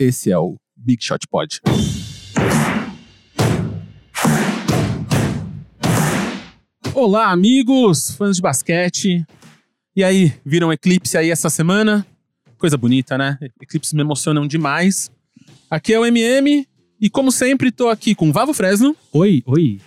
Esse é o Big Shot Pod. Olá, amigos, fãs de basquete. E aí, viram eclipse aí essa semana? Coisa bonita, né? Eclipses me emocionam demais. Aqui é o MM e como sempre tô aqui com Vavo Fresno, Oi, oi.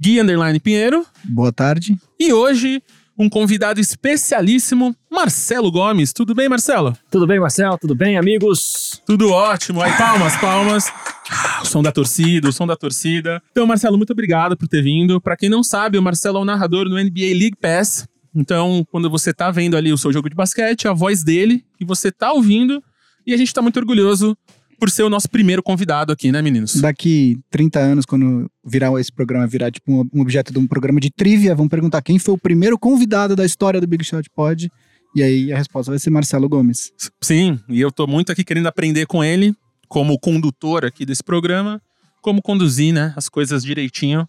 Gui Underline Pinheiro Boa tarde. e hoje um convidado especialíssimo, Marcelo Gomes. Tudo bem, Marcelo? Tudo bem, Marcel? Tudo bem, amigos? Tudo ótimo. Aí, palmas, palmas. Ah, O som da torcida, o som da torcida. Então, Marcelo, muito obrigado por ter vindo. Pra quem não sabe, o Marcelo é um narrador no NBA League Pass. Então, quando você tá vendo ali o seu jogo de basquete, a voz dele que você tá ouvindo. E a gente tá muito orgulhoso por ser o nosso primeiro convidado aqui, né, meninos? Daqui 30 anos, quando virar esse programa, virar tipo um, objeto de um programa de trivia, vamos perguntar quem foi o primeiro convidado da história do Big Shot Pod. E aí a resposta vai ser Marcelo Gomes. Sim, e eu tô muito aqui querendo aprender com ele, como condutor aqui desse programa, como conduzir, né, as coisas direitinho.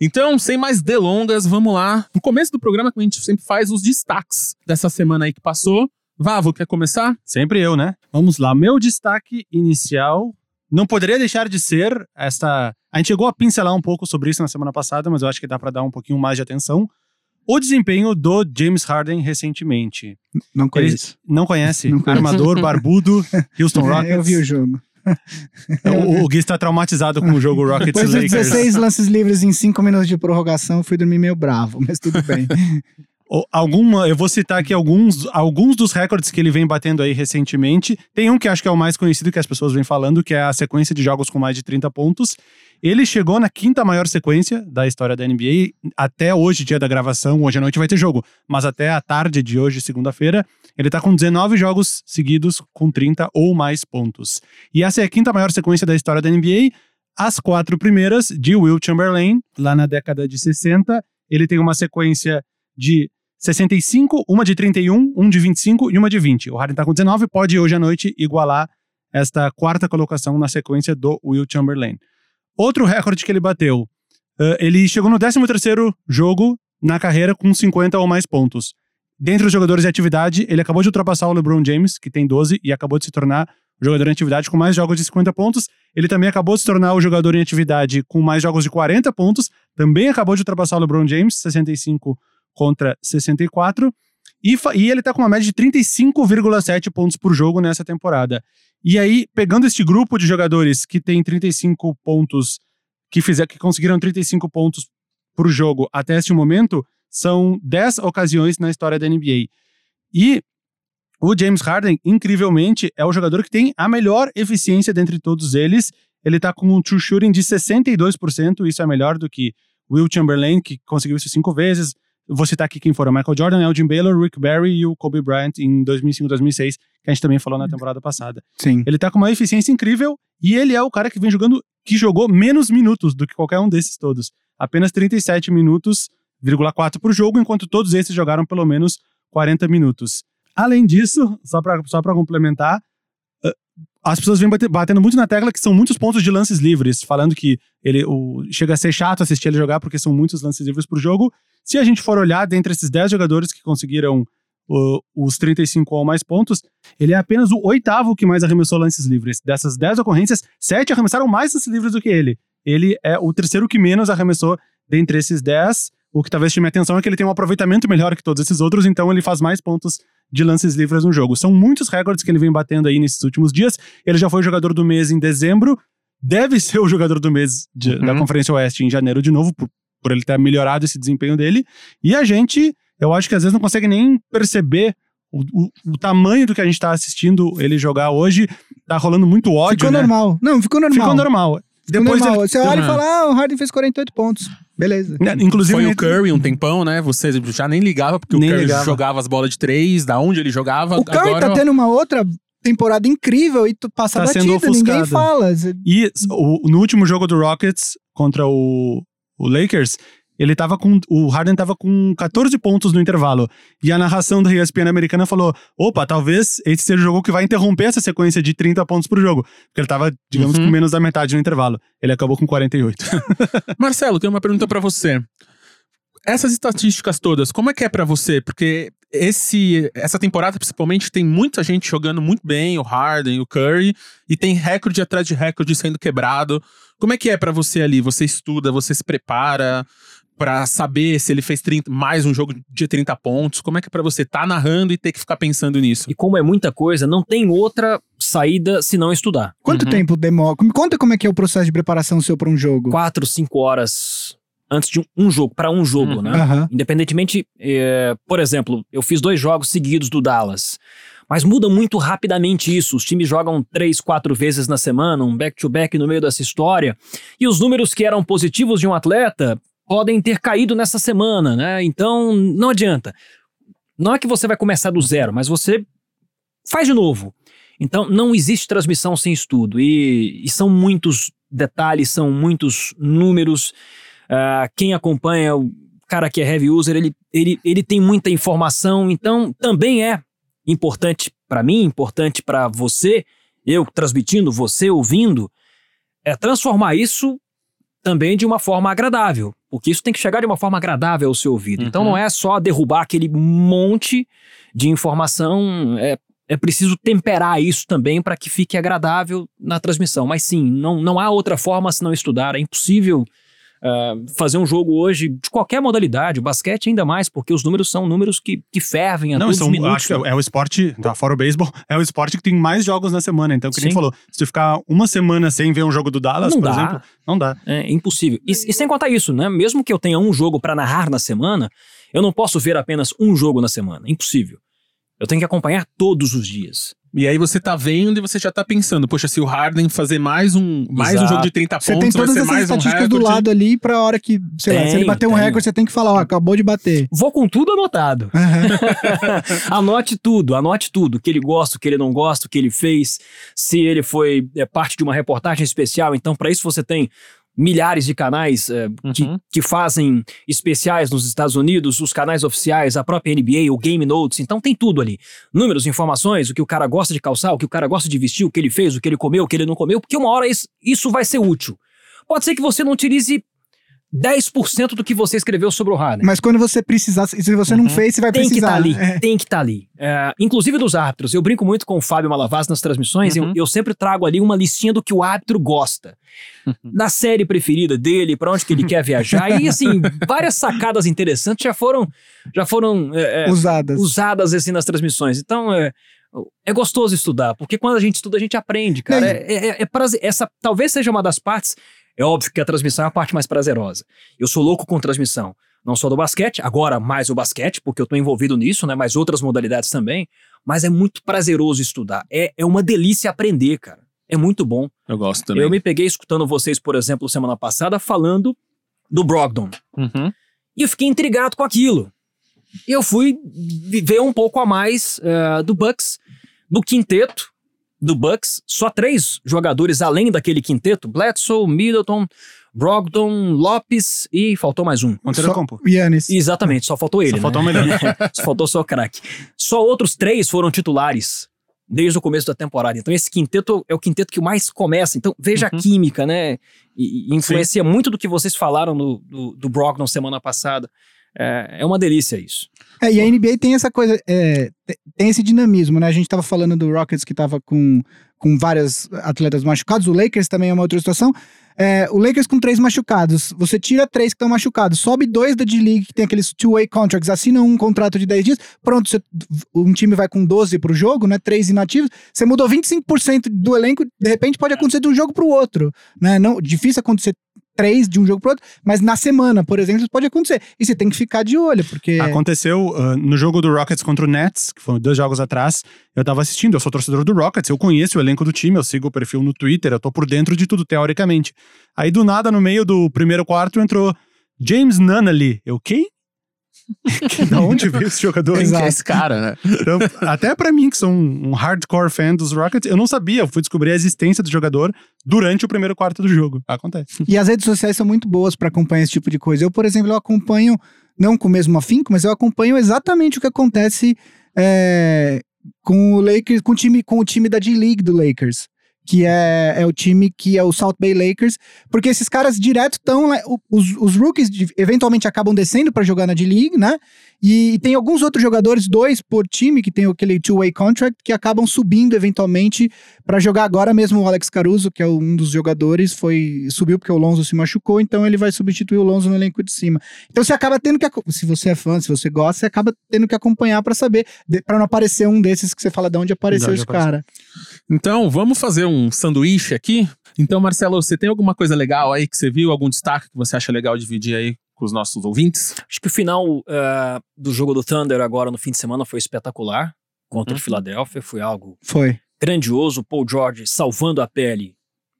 Então, sem mais delongas, vamos lá. No começo do programa, a gente sempre faz os destaques dessa semana aí que passou. Vavo, quer começar? Sempre eu, né? Vamos lá. Meu destaque inicial não poderia deixar de ser esta. A gente chegou a pincelar um pouco sobre isso na semana passada, mas eu acho que dá pra dar um pouquinho mais de atenção. O desempenho do James Harden recentemente. Não Ele conheço. não conhece? Não conheço. Armador, barbudo, Houston É, Rockets. eu vi o jogo. O, o Gui está traumatizado com o jogo Rockets Depois Lakers. 16 lances livres em 5 minutos de prorrogação, fui dormir meio bravo, mas tudo bem. Alguma, eu vou citar aqui alguns, alguns dos recordes que ele vem batendo aí recentemente. Tem um que acho que é o mais conhecido que as pessoas vêm falando, que é a sequência de jogos com mais de 30 pontos. Ele chegou na quinta maior sequência da história da NBA. Até hoje, dia da gravação, hoje à noite vai ter jogo. Mas até a tarde de hoje, segunda-feira, ele tá com 19 jogos seguidos com 30 ou mais pontos. E essa é a quinta maior sequência da história da NBA. As quatro primeiras de Will Chamberlain, lá na década de 60. Ele tem uma sequência de 65, uma de 31, um de 25 e uma de 20. O Harden tá com 19, pode hoje à noite igualar esta quarta colocação na sequência do Will Chamberlain. Outro recorde que ele bateu, eh, ele chegou no 13º jogo na carreira com 50 ou mais pontos. Dentre os jogadores de atividade, ele acabou de ultrapassar o LeBron James, que tem 12, e acabou de se tornar o jogador em atividade com mais jogos de 50 pontos. Ele também acabou de se tornar o jogador em atividade com mais jogos de 40 pontos, também acabou de ultrapassar o LeBron James, 65 contra 64. E, e ele tá com uma média de 35,7 pontos por jogo nessa temporada. E aí, pegando este grupo de jogadores que tem 35 pontos, que, fizer, que conseguiram 35 pontos por jogo até este momento, são 10 ocasiões na história da NBA. E o James Harden, incrivelmente, é o jogador que tem a melhor eficiência dentre todos eles. Ele tá com um true shooting de 62%, isso é melhor do que Will Chamberlain, que conseguiu isso cinco vezes. Vou citar aqui quem foram: Michael Jordan, Elgin Baylor, Rick Barry e o Kobe Bryant em 2005, 2006, que a gente também falou na temporada passada. Sim. Ele tá com uma eficiência incrível e ele é o cara que vem jogando, que jogou menos minutos do que qualquer um desses todos. Apenas 37 minutos, 4 por jogo, enquanto todos esses jogaram pelo menos 40 minutos. Além disso, só pra, só pra complementar, as pessoas vêm bate- batendo muito na tecla que são muitos pontos de lances livres, falando que ele o, chega a ser chato assistir ele jogar porque são muitos lances livres por jogo. Se a gente for olhar dentre esses 10 jogadores que conseguiram o- os 35 ou mais pontos, ele é apenas o oitavo que mais arremessou lances livres. Dessas 10 ocorrências, 7 arremessaram mais lances livres do que ele. Ele é o terceiro que menos arremessou dentre esses 10. O que talvez chame a atenção é que ele tem um aproveitamento melhor que todos esses outros, então ele faz mais pontos de lances livres no jogo. São muitos recordes que ele vem batendo aí nesses últimos dias. Ele já foi jogador do mês em dezembro, deve ser o jogador do mês de- Uhum. da Conferência Oeste em janeiro de novo, por, por ele ter melhorado esse desempenho dele. E a gente, eu acho que às vezes não consegue nem perceber o, o- o tamanho do que a gente tá assistindo ele jogar hoje. Tá rolando muito ódio, ficou né? normal. Não, ficou normal. Ficou normal. Depois normal. ele- Você olha e Uhum. fala, ah, o Harden fez 48 pontos. Beleza. né, Inclusive, Foi o Curry um tempão, né? Você já nem ligava, porque Nem o Curry ligava. jogava as bolas de três, da onde ele jogava. O Curry agora, tá tendo uma outra temporada incrível e tu passa Tá batida, sendo ninguém fala. E o- no último jogo do Rockets contra o, o Lakers, ele tava com. O Harden tava com 14 pontos no intervalo. E a narração da ESPN americana falou: opa, talvez esse seja o jogo que vai interromper essa sequência de 30 pontos por jogo. Porque ele tava, digamos, Uhum. com menos da metade no intervalo. Ele acabou com 48. Marcelo, tenho uma pergunta pra você. Essas estatísticas todas, como é que é pra você? Porque esse, essa temporada, principalmente, tem muita gente jogando muito bem, o Harden, o Curry, e tem recorde atrás de recorde sendo quebrado. Como é que é pra você ali? Você estuda, você se prepara pra saber se ele fez 30 mais um jogo de 30 pontos? Como é que é pra você estar tá narrando e ter que ficar pensando nisso? E como é muita coisa, não tem outra saída se não estudar. Quanto Uhum. tempo demora? Me conta como é que é o processo de preparação seu pra um jogo. Quatro, cinco horas antes de um, um jogo, pra um jogo, Uhum. né? Aham. Independentemente, é, por exemplo, eu fiz dois jogos seguidos do Dallas. Mas muda muito rapidamente isso. Os times jogam três, quatro vezes na semana, um back-to-back no meio dessa história. E os números que eram positivos de um atleta podem ter caído nessa semana, né? Então, não adianta. Não é que você vai começar do zero, mas você faz de novo. Então, não existe transmissão sem estudo. E, e são muitos detalhes, são muitos números. Ah, quem acompanha o cara que é heavy user, ele, ele, ele tem muita informação, então também é importante para mim, importante para você, eu transmitindo, você ouvindo, é transformar isso também de uma forma agradável, porque isso tem que chegar de uma forma agradável ao seu ouvido. Então Uhum. não é só derrubar aquele monte de informação, é, é preciso temperar isso também para que fique agradável na transmissão. Mas sim, não, não há outra forma senão estudar, é impossível ah, fazer um jogo hoje de qualquer modalidade, o basquete ainda mais, porque os números são números que, que fervem a Não, todos são, os minutos. acho que é, é o esporte, tá, fora o beisebol, é o esporte que tem mais jogos na semana. Então, que nem falou, se tu ficar uma semana sem ver um jogo do Dallas, não por dá. exemplo, não dá. É impossível. E, e sem contar isso, né? Mesmo que eu tenha um jogo pra narrar na semana, eu não posso ver apenas um jogo na semana. Impossível. Eu tenho que acompanhar todos os dias. E aí você tá vendo e você já tá pensando, poxa, se o Harden fazer mais um, mais um jogo de 30 Você tem pontos, vai todas ser essas mais um estatísticas do lado ali pra hora que, sei lá, se ele bater um tenho. recorde, você tem que falar, ó, acabou de bater. Vou com tudo anotado. Aham. anote tudo, anote tudo. O que ele gosta, o que ele não gosta, o que ele fez. Se ele foi é, parte de uma reportagem especial. Então, para isso, você tem milhares de canais é, que, Uhum. que fazem especiais nos Estados Unidos, os canais oficiais, a própria NBA, o Game Notes. Então, tem tudo ali. Números, informações, o que o cara gosta de calçar, o que o cara gosta de vestir, o que ele fez, o que ele comeu, o que ele não comeu. Porque uma hora isso, isso vai ser útil. Pode ser que você não utilize 10% do que você escreveu sobre o Harden. Mas quando você precisar, se você não Uhum. fez, você vai Tem que precisar. estar ali, né? É. tem que estar ali. É, inclusive dos árbitros. Eu brinco muito com o Fábio Malavaz nas transmissões. Uhum. Eu, eu sempre trago ali uma listinha do que o árbitro gosta. Da série preferida dele, pra onde que ele quer viajar. E assim, várias sacadas interessantes já foram, já foram é, é, Usadas. usadas assim nas transmissões. Então é, é gostoso estudar, porque quando a gente estuda, a gente aprende, cara. É. É, é- é prazer- essa talvez seja uma das partes. É óbvio que a transmissão é a parte mais prazerosa. Eu sou louco com transmissão. Não só do basquete, agora mais o basquete, porque eu tô envolvido nisso, né? Mas outras modalidades também. Mas é muito prazeroso estudar. É, é uma delícia aprender, cara. É muito bom. Eu gosto também. Eu me peguei escutando vocês, por exemplo, semana passada, falando do Brogdon. Uhum. E eu fiquei intrigado com aquilo. E eu fui ver um pouco a mais eh, do Bucks, do quinteto do Bucks. Só três jogadores além daquele quinteto: Bledsoe, Middleton, Brogdon, Lopes e faltou mais um. Compo. Yannis. Exatamente, só faltou ele. Só né? faltou o melhor. só faltou só o craque. Só outros três foram titulares desde o começo da temporada. Então esse quinteto é o quinteto que mais começa. Então veja Uhum. a química, né? E, e influencia muito do que vocês falaram do, do, do Brogdon semana passada. É, é uma delícia isso. É, e a NBA tem essa coisa, é, te- tem esse dinamismo, né? A gente tava falando do Rockets que tava com, com vários atletas machucados, o Lakers também é uma outra situação. É, o Lakers com três machucados, você tira três que estão machucados, sobe dois da D-League que tem aqueles two-way contracts, assina um contrato de 10 dias, pronto, você- um time vai com 12 pro jogo, né? Três inativos, você mudou 25% do elenco, de repente pode acontecer de um jogo pro outro, né? Não, difícil acontecer três de um jogo pro outro, mas na semana, por exemplo, isso pode acontecer. E você tem que ficar de olho, porque Aconteceu ah, no jogo do Rockets contra o Nets, que foram dois jogos atrás. Eu tava assistindo, eu sou torcedor do Rockets, eu conheço o elenco do time, eu sigo o perfil no Twitter, eu tô por dentro de tudo, teoricamente. Aí do nada, no meio do primeiro quarto, entrou James Nunnally. Eu, quem? Da onde veio esse jogador? Quem é esse cara, né? Então, até pra mim, que sou um, um hardcore fan dos Rockets, eu não sabia. Eu fui descobrir a existência do jogador durante o primeiro quarto do jogo. Acontece. E as redes sociais são muito boas pra acompanhar esse tipo de coisa. Eu, por exemplo, eu acompanho, não com o mesmo afinco, mas eu acompanho exatamente o que acontece é, com o Lakers, com o time, com o time da D-League do Lakers. Que é, é o time que é o South Bay Lakers, porque esses caras direto estão. Os, os rookies eventualmente acabam descendo para jogar na D-League, né? E, tem alguns outros jogadores, dois por time, que tem aquele two-way contract, que acabam subindo eventualmente para jogar agora mesmo o Alex Caruso, que é um dos jogadores, foi subiu porque o Lonzo se machucou, então ele vai substituir o Lonzo no elenco de cima. Então você acaba tendo que, se você é fã, se você gosta, você acaba tendo que acompanhar para saber, para não aparecer um desses que você fala de onde apareceu onde esse cara. Então, vamos fazer um sanduíche aqui? Então, Marcelo, você tem alguma coisa legal aí que você viu? Algum destaque que você acha legal dividir aí com os nossos ouvintes? Acho que o final eh, do jogo do Thunder agora no fim de semana foi espetacular. Contra Uhum. o Philadelphia, foi algo Foi. grandioso. Paul George salvando a pele.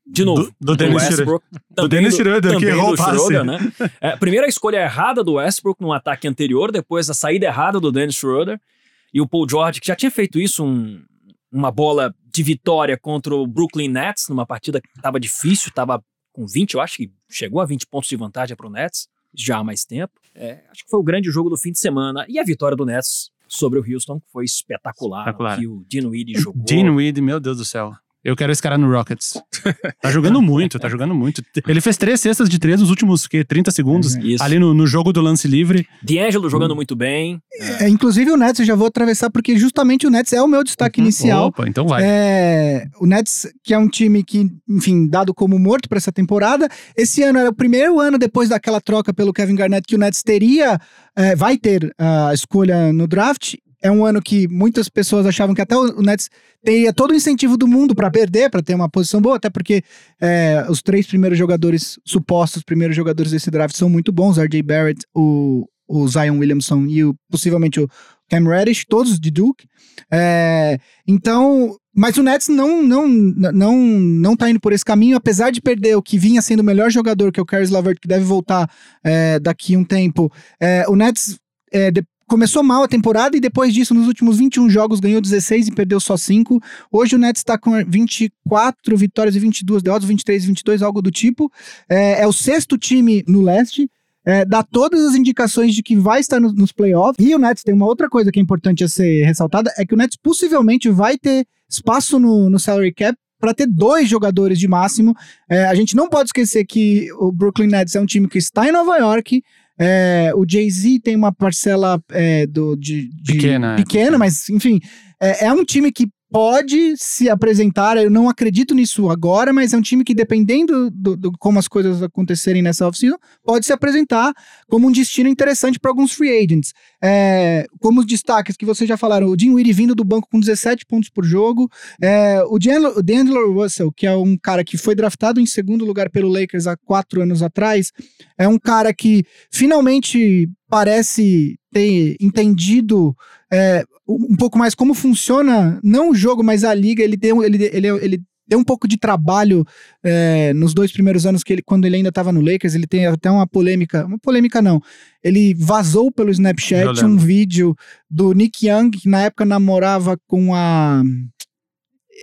De novo. Do- do Dennis Westbrook. do Dennis Schroeder, que também errou do o passe. Schroeder, né? É, primeiro a escolha errada do Westbrook num ataque anterior, depois a saída errada do Dennis Schroeder. E o Paul George, que já tinha feito isso, um- uma bola de vitória contra o Brooklyn Nets, numa partida que estava difícil, estava com 20, eu acho que chegou a 20 pontos de vantagem para o Nets, já há mais tempo. É, acho que foi o grande jogo do fim de semana. E a vitória do Nets sobre o Houston que foi espetacular. Espetacular. Que o Weedy jogou. Dean Weed, meu Deus do céu. Eu quero esse cara no Rockets. Tá jogando muito, tá jogando muito. Ele fez três cestas de três nos últimos que, 30 segundos. Isso. Ali no, no jogo do lance livre. D'Angelo Hum. jogando muito bem. É, inclusive o Nets eu já vou atravessar, porque justamente o Nets é o meu destaque inicial. Opa, então vai. É, o Nets, que é um time que, enfim, dado como morto para essa temporada. Esse ano era o primeiro ano depois daquela troca pelo Kevin Garnett que o Nets teria, é, vai ter a escolha no draft. É um ano que muitas pessoas achavam que até o Nets teria todo o incentivo do mundo para perder, para ter uma posição boa, até porque é, os três primeiros jogadores, supostos primeiros jogadores desse draft, são muito bons: RJ Barrett, o, o Zion Williamson e o, possivelmente o Cam Reddish, todos de Duke. É, então, mas o Nets não, não, não, não tá indo por esse caminho, apesar de perder o que vinha sendo o melhor jogador, que é o Caris LeVert, que deve voltar é, daqui um tempo. É, o Nets é, de- começou mal a temporada e depois disso, nos últimos 21 jogos, ganhou 16 e perdeu só 5. Hoje o Nets está com 24 vitórias e 22 derrotas, 23 e 22, algo do tipo. É, é o sexto time no leste. É, dá todas as indicações de que vai estar no- nos playoffs. E o Nets tem uma outra coisa que é importante a ser ressaltada: é que o Nets possivelmente vai ter espaço no, no salary cap para ter dois jogadores de máximo. É, a gente não pode esquecer que o Brooklyn Nets é um time que está em Nova York. É, o Jay-Z tem uma parcela é, do, de, de- Pequena, é, pequena, pequena. mas enfim, é, é um time que pode se apresentar. Eu não acredito nisso agora, mas é um time que, dependendo do, do como as coisas acontecerem nessa off-season, pode se apresentar como um destino interessante para alguns free agents. É, como os destaques que vocês já falaram, o Dinwiddie vindo do banco com 17 pontos por jogo, é, o D'Angelo Russell, que é um cara que foi draftado em segundo lugar pelo Lakers há quatro anos atrás, é um cara que finalmente parece ter entendido é, um pouco mais como funciona, não o jogo, mas a liga. Ele deu, ele, ele, ele deu um pouco de trabalho é, nos dois primeiros anos que ele, quando ele ainda estava no Lakers. Ele tem até uma polêmica, uma polêmica não. Ele vazou pelo Snapchat um vídeo do Nick Young, que na época namorava com a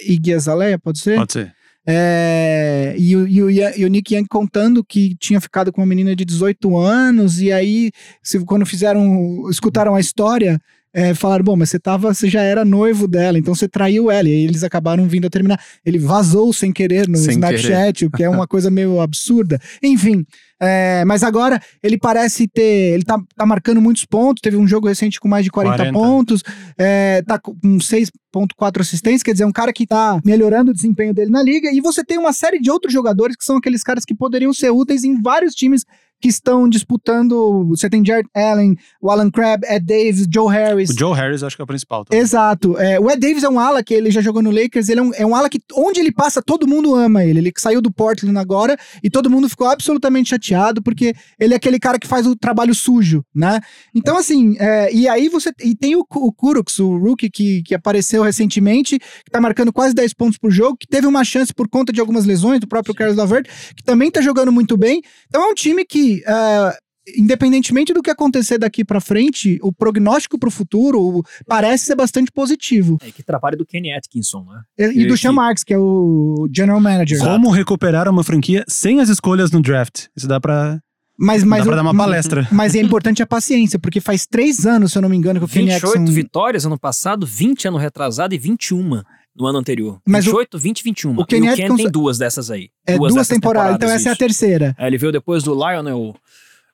Iggy Azalea, pode ser? Pode ser. É, e, o, e, e o Nick Young contando que tinha ficado com uma menina de 18 anos, e aí, se, quando fizeram, escutaram a história, é, falaram: bom, mas você tava, você já era noivo dela, então você traiu ela, e aí eles acabaram vindo a terminar. Ele vazou sem querer no Sem Snapchat, o que é uma coisa meio absurda. Enfim. é, mas agora ele parece ter. Ele tá, tá marcando muitos pontos. Teve um jogo recente com mais de 40, 40. pontos. é, tá com 6,4 assistências. Quer dizer, é um cara que tá melhorando o desempenho dele na liga. E você tem uma série de outros jogadores que são aqueles caras que poderiam ser úteis em vários times que estão disputando. Você tem Jared Allen, o Alan Crabb, Ed Davis, Joe Harris. O Joe Harris acho que é o principal. tá? Exato. É, o Ed Davis é um ala que ele já jogou no Lakers. Ele é um, é um ala que, onde ele passa, todo mundo ama ele. Ele saiu do Portland agora e todo mundo ficou absolutamente chateado porque ele é aquele cara que faz o trabalho sujo, né? Então, assim, é, e aí você. E tem o, o Kuroks, o rookie que, que apareceu recentemente, que tá marcando quase 10 pontos por jogo, que teve uma chance por conta de algumas lesões, do próprio Carlos Lavert, que também tá jogando muito bem. Então é um time que. É, Independentemente do que acontecer daqui pra frente, o prognóstico pro futuro o- parece ser bastante positivo. É que trabalho do Kenny Atkinson, né? E, e do Sean que- Marks, que é o general manager. Como recuperar uma franquia sem as escolhas no draft? Isso dá pra, Mas, mas, dá pra dar uma palestra. mas é importante a paciência, porque faz três anos, se eu não me engano, que o Kenny 28 Atkinson... vitórias ano passado, 20 ano retrasado e 21 no ano anterior. Mas o- 28, 20, 21. o Kenny e o Ken tem duas dessas aí. É duas, dessas temporadas, então essa é a isso. terceira. É, ele veio depois do Lionel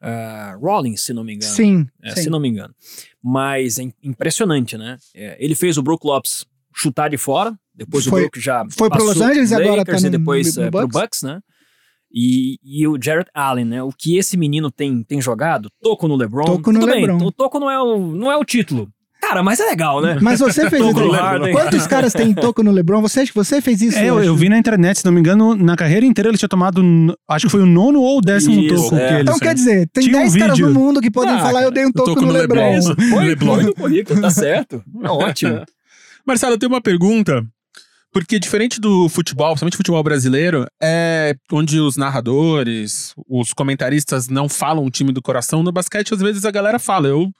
ah, Rollins, se não me engano. Sim, É, sim. se não me engano. Mas é im- impressionante, né? É, ele fez o Brook Lopes chutar de fora, depois Foi- o Brook já foi pro Los Angeles pro agora Lakers tá e no- depois no é, pro Bucks. Bucks, né? E, e o Jarrett Allen, né? O que esse menino tem, tem jogado, toco no LeBron. Toco no Tudo bem, LeBron. o toco não é o, não é o título. Cara, mas é legal, né? Mas você fez isso. Quantos caras tem toco no LeBron? Você, você fez isso? É, eu, eu vi na internet, se não me engano, na carreira inteira ele tinha tomado, acho que foi o nono ou o décimo Isso, toco é. que ele Então quer dizer, tem Tinha um 10 caras vídeo. no mundo que podem Ah, falar eu dei um toco, toco no, no LeBron. LeBron. Põe, LeBron. no currículo, tá certo. É ótimo. Marcelo, eu tenho uma pergunta. Porque diferente do futebol, principalmente futebol brasileiro, é onde os narradores, os comentaristas não falam o time do coração, no basquete às vezes a galera fala, eu,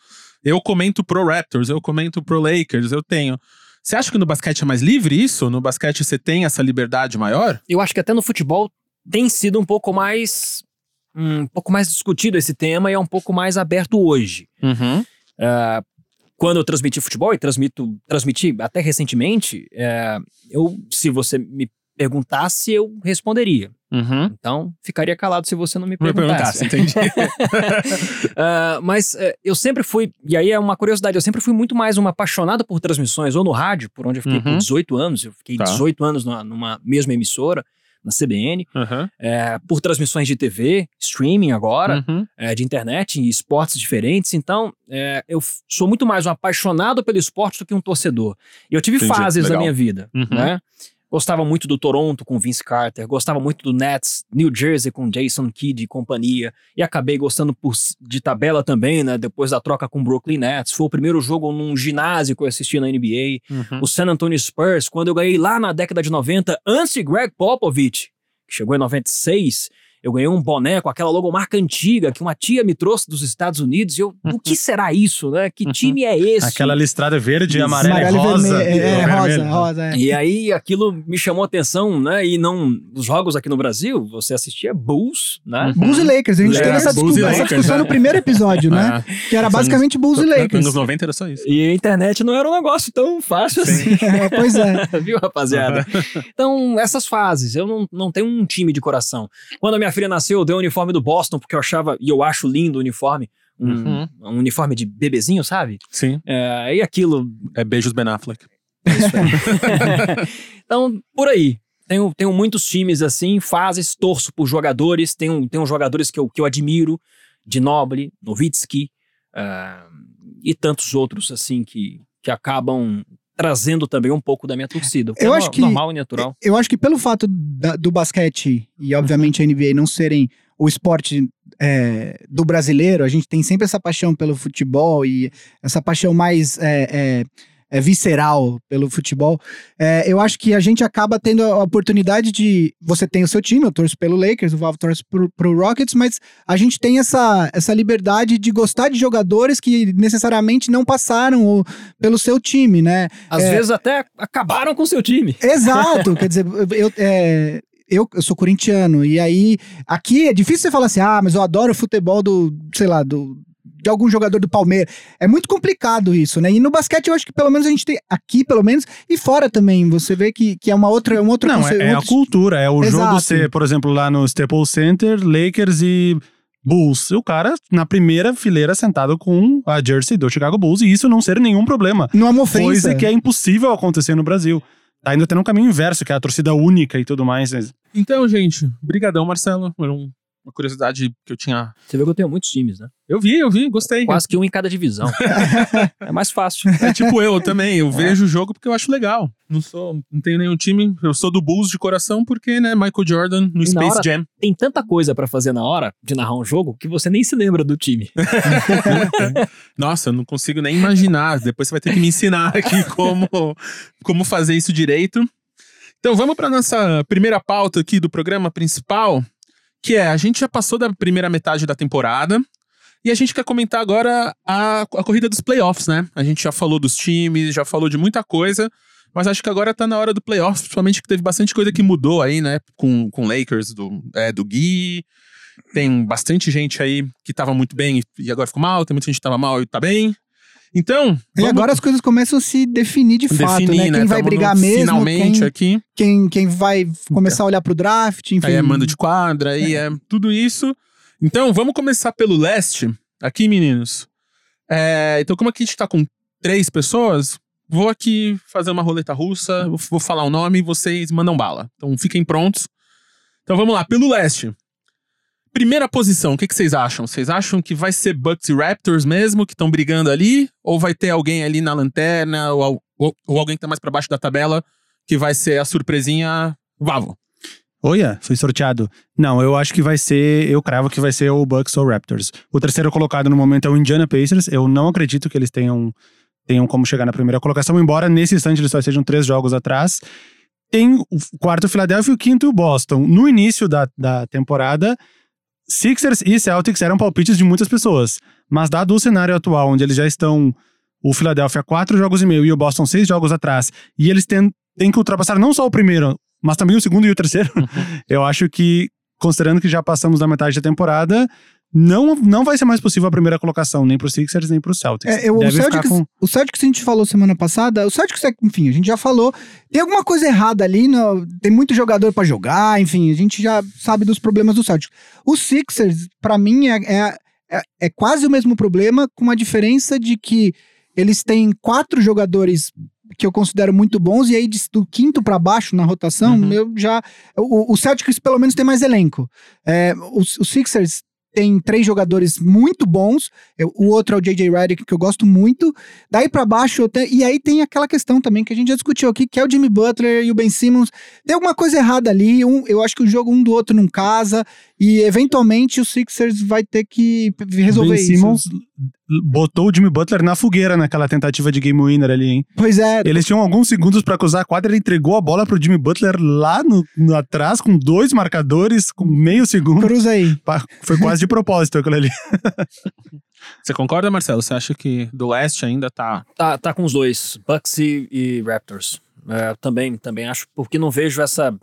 eu comento pro Raptors, eu comento pro Lakers, eu tenho. Você acha que no basquete é mais livre isso? No basquete você tem essa liberdade maior? Eu acho que até no futebol tem sido um pouco mais. Um pouco mais discutido esse tema e é um pouco mais aberto hoje. Uhum. Ah, quando eu transmiti futebol, e transmito, transmiti até recentemente, é, eu, se você me perguntasse, eu responderia. Uhum. Então, ficaria calado se você não me Me perguntasse. perguntasse, entendi. Ah, mas é, eu sempre fui, e aí é uma curiosidade, eu sempre fui muito mais um apaixonado por transmissões, ou no rádio, por onde eu fiquei por Uhum. 18 anos, eu fiquei Tá. 18 anos numa, numa mesma emissora, na CBN, Uhum. é, por transmissões de TV, streaming agora, Uhum. é, de internet e esportes diferentes. Então, é, eu sou muito mais um apaixonado pelo esporte do que um torcedor. E eu tive Entendi, fases legal. da minha vida, Uhum. né? Gostava muito do Toronto com Vince Carter, gostava muito do Nets, New Jersey com Jason Kidd e companhia, e acabei gostando por de tabela também, né? Depois da troca com o Brooklyn Nets. Foi o primeiro jogo num ginásio que eu assisti na NBA. Uhum. O San Antonio Spurs, quando eu ganhei lá na década de 90, antes de Greg Popovich, que chegou em 96, eu ganhei um boné com aquela logomarca antiga que uma tia me trouxe dos Estados Unidos. E eu, o que será isso, né? Que time é esse? Aquela listrada verde, amarela e rosa. vermelho. É, é, rosa, vermelho. rosa, é. E aí aquilo me chamou a atenção, né? E não. Os jogos aqui no Brasil, você assistia Bulls, né? Bulls e Lakers, a gente teve essa Bulls discussão, essa discussão né? no primeiro episódio, né? É. Que era basicamente Bulls e Nos Lakers. anos 90 era só isso. E a internet não era um negócio tão fácil assim. É, pois é. Viu, rapaziada? Então, essas fases, eu não, não tenho um time de coração. Quando a minha filha nasceu, eu dei o uniforme do Boston, porque eu achava, e eu acho lindo o uniforme, um, Uhum. um uniforme de bebezinho, sabe? Sim. É, e aquilo. É beijos Ben Affleck. é isso aí. então, por aí. Tenho, tenho muitos times assim, fases, torço por jogadores, tenho, tenho jogadores que eu, que eu admiro, de Noble, Novitsky, ah, e tantos outros assim que, que acabam trazendo também um pouco da minha torcida. Eu é acho no- que- normal e natural. Eu acho que pelo fato da- do basquete e, obviamente, a NBA não serem o esporte é, do brasileiro, a gente tem sempre essa paixão pelo futebol e essa paixão mais é, é, visceral pelo futebol. É, eu acho que a gente acaba tendo a oportunidade de. Você tem o seu time, eu torço pelo Lakers, o Valve torce pro, pro Rockets, mas a gente tem essa, essa liberdade de gostar de jogadores que necessariamente não passaram o- pelo seu time, né? Às É. vezes até acabaram com o seu time. Exato, quer dizer, eu, é, eu, eu sou corintiano, e aí aqui é difícil você falar assim, ah, mas eu adoro o futebol do, sei lá, do, de algum jogador do Palmeiras. É muito complicado isso, né? E no basquete eu acho que pelo menos a gente tem, aqui pelo menos, e fora também, você vê que, que é uma outra, um outro Não, conce- é, é a outro- cultura. É o Exato. jogo ser, por exemplo, lá no Staples Center, Lakers e Bulls. O cara na primeira fileira sentado com a jersey do Chicago Bulls e isso não ser nenhum problema. Não é uma ofensa. Coisa que é impossível acontecer no Brasil. Tá ainda tendo um caminho inverso, que é a torcida única e tudo mais. mas- Então, gente, brigadão, Marcelo. Era um- uma curiosidade que eu tinha. Você vê que eu tenho muitos times, né? Eu vi, eu vi, gostei. Quase que um em cada divisão. é mais fácil. É tipo eu também, eu vejo o jogo porque eu acho legal. Não sou, não tenho nenhum time, eu sou do Bulls de coração porque, né, Michael Jordan no E Space hora- Jam. Tem tanta coisa pra fazer na hora de narrar um jogo que você nem se lembra do time. Nossa, eu não consigo nem imaginar. Depois você vai ter que me ensinar aqui como, como fazer isso direito. Então vamos para nossa primeira pauta aqui do programa principal, que é a gente já passou da primeira metade da temporada e a gente quer comentar agora a, a corrida dos playoffs, né? A gente já falou dos times, já falou de muita coisa, mas acho que agora tá na hora do playoffs, principalmente que teve bastante coisa que mudou aí, né? Com, com Lakers do, é, do Gui. Tem bastante gente aí que tava muito bem e, agora ficou mal, tem muita gente que tava mal e tá bem. Então, E vamos agora as coisas começam a se definir de fato, definir, né? Quem né? vai Tamo brigar no- mesmo, Finalmente quem, aqui. quem, quem vai começar a olhar pro draft, enfim. Aí é mando de quadra, aí é tudo isso. Então, vamos começar pelo leste. Aqui, meninos. É, então, como aqui a gente tá com três pessoas, vou aqui fazer uma roleta russa, vou falar o nome e vocês mandam bala. Então, fiquem prontos. Então, vamos lá, pelo leste. Primeira posição, o que, que vocês acham? Vocês acham que vai ser Bucks e Raptors mesmo, que estão brigando ali? Ou vai ter alguém ali na lanterna, ou, ou- ou alguém que tá mais pra baixo da tabela, que vai ser a surpresinha Vavo? Olha, fui sorteado. Não, eu acho que vai ser. Eu cravo que vai ser o Bucks ou Raptors. O terceiro colocado no momento é o Indiana Pacers. Eu não acredito que eles tenham, tenham como chegar na primeira colocação, embora nesse instante eles só sejam três jogos atrás. Tem o quarto o Philadelphia e o quinto o Boston. No início da, da temporada, Sixers e Celtics eram palpites de muitas pessoas. Mas dado o cenário atual, onde eles já estão. O Philadelphia quatro jogos e meio e o Boston seis jogos atrás, e eles têm, têm que ultrapassar não só o primeiro, mas também o segundo e o terceiro. Eu acho que, considerando que já passamos da metade da temporada, não, não vai ser mais possível a primeira colocação, nem pro Sixers, nem pro Celtics. É, eu- o, Celtics, com- o Celtics a gente falou semana passada, o Celtics, é- enfim, a gente já falou, tem alguma coisa errada ali, no- tem muito jogador pra jogar, enfim, a gente já sabe dos problemas do Celtics. O Sixers, pra mim, é, é, é, é quase o mesmo problema, com a diferença de que eles têm quatro jogadores que eu considero muito bons, e aí do quinto pra baixo na rotação, Uhum. eu já. O, o Celtics pelo menos tem mais elenco. É, os, os Sixers tem três jogadores muito bons. Eu- o outro é o J.J. Redick, que eu gosto muito. Daí pra baixo, te- e aí tem aquela questão também que a gente já discutiu aqui, que é o Jimmy Butler e o Ben Simmons. Tem alguma coisa errada ali. Um, eu acho que o jogo um do outro não casa. E eventualmente o Sixers vai ter que resolver ben isso. Simmons botou o Jimmy Butler na fogueira naquela tentativa de game winner ali, hein? Pois é. Eles tinham alguns segundos pra cruzar a quadra, ele entregou a bola pro Jimmy Butler lá no, no atrás, com dois marcadores, com meio segundo. Cruza aí. Foi quase de propósito aquilo ali. Você concorda, Marcelo? Você acha que do leste ainda tá. Tá, tá com os dois, Bucks e, e Raptors. É, também, também acho, porque não vejo essa.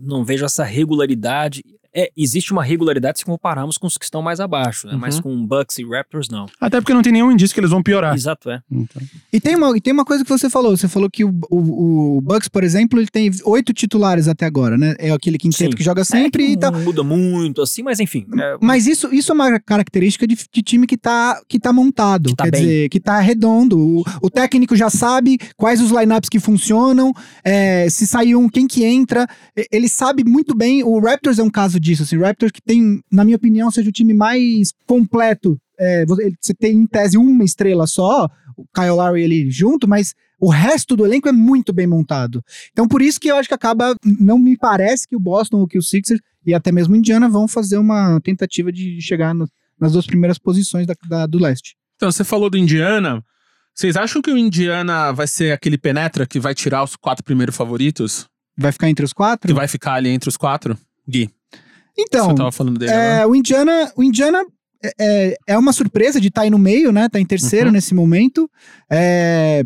Não vejo essa regularidade. É, existe uma regularidade se compararmos com os que estão mais abaixo, né? Mas Uhum. com Bucks e Raptors, não. Até porque não tem nenhum indício que eles vão piorar. Exato, é. Então, E tem, uma, e tem uma coisa que você falou. Você falou que o, o, o Bucks, por exemplo, ele tem oito titulares até agora, né? É aquele quinteto Sim. que joga sempre É que e tal. não muda muito assim, mas enfim. é, Mas isso, isso é uma característica de, de time que tá, que tá montado. Que tá quer bem. dizer, que tá redondo. O, o técnico já sabe quais os lineups que funcionam, é, se sair um, quem que entra. Ele sabe muito bem. O Raptors é um caso disso. Assim, Raptors que tem, na minha opinião, seja o time mais completo. É, você tem, em tese, uma estrela só, o Kyle Lowry ali junto, mas o resto do elenco é muito bem montado. Então, por isso que eu acho que acaba. Não me parece que o Boston ou que o Sixers e até mesmo o Indiana vão fazer uma tentativa de chegar no- nas duas primeiras posições da, da- do leste. Então, você falou do Indiana. Vocês acham que o Indiana vai ser aquele penetra que vai tirar os quatro primeiros favoritos? Vai ficar entre os Que quatro? vai ficar ali entre os quatro? Gui, Então, você tava falando dele agora. é, o Indiana, o Indiana é, é- é uma surpresa de estar aí no meio, né? Tá em terceiro Uhum. nesse momento. É,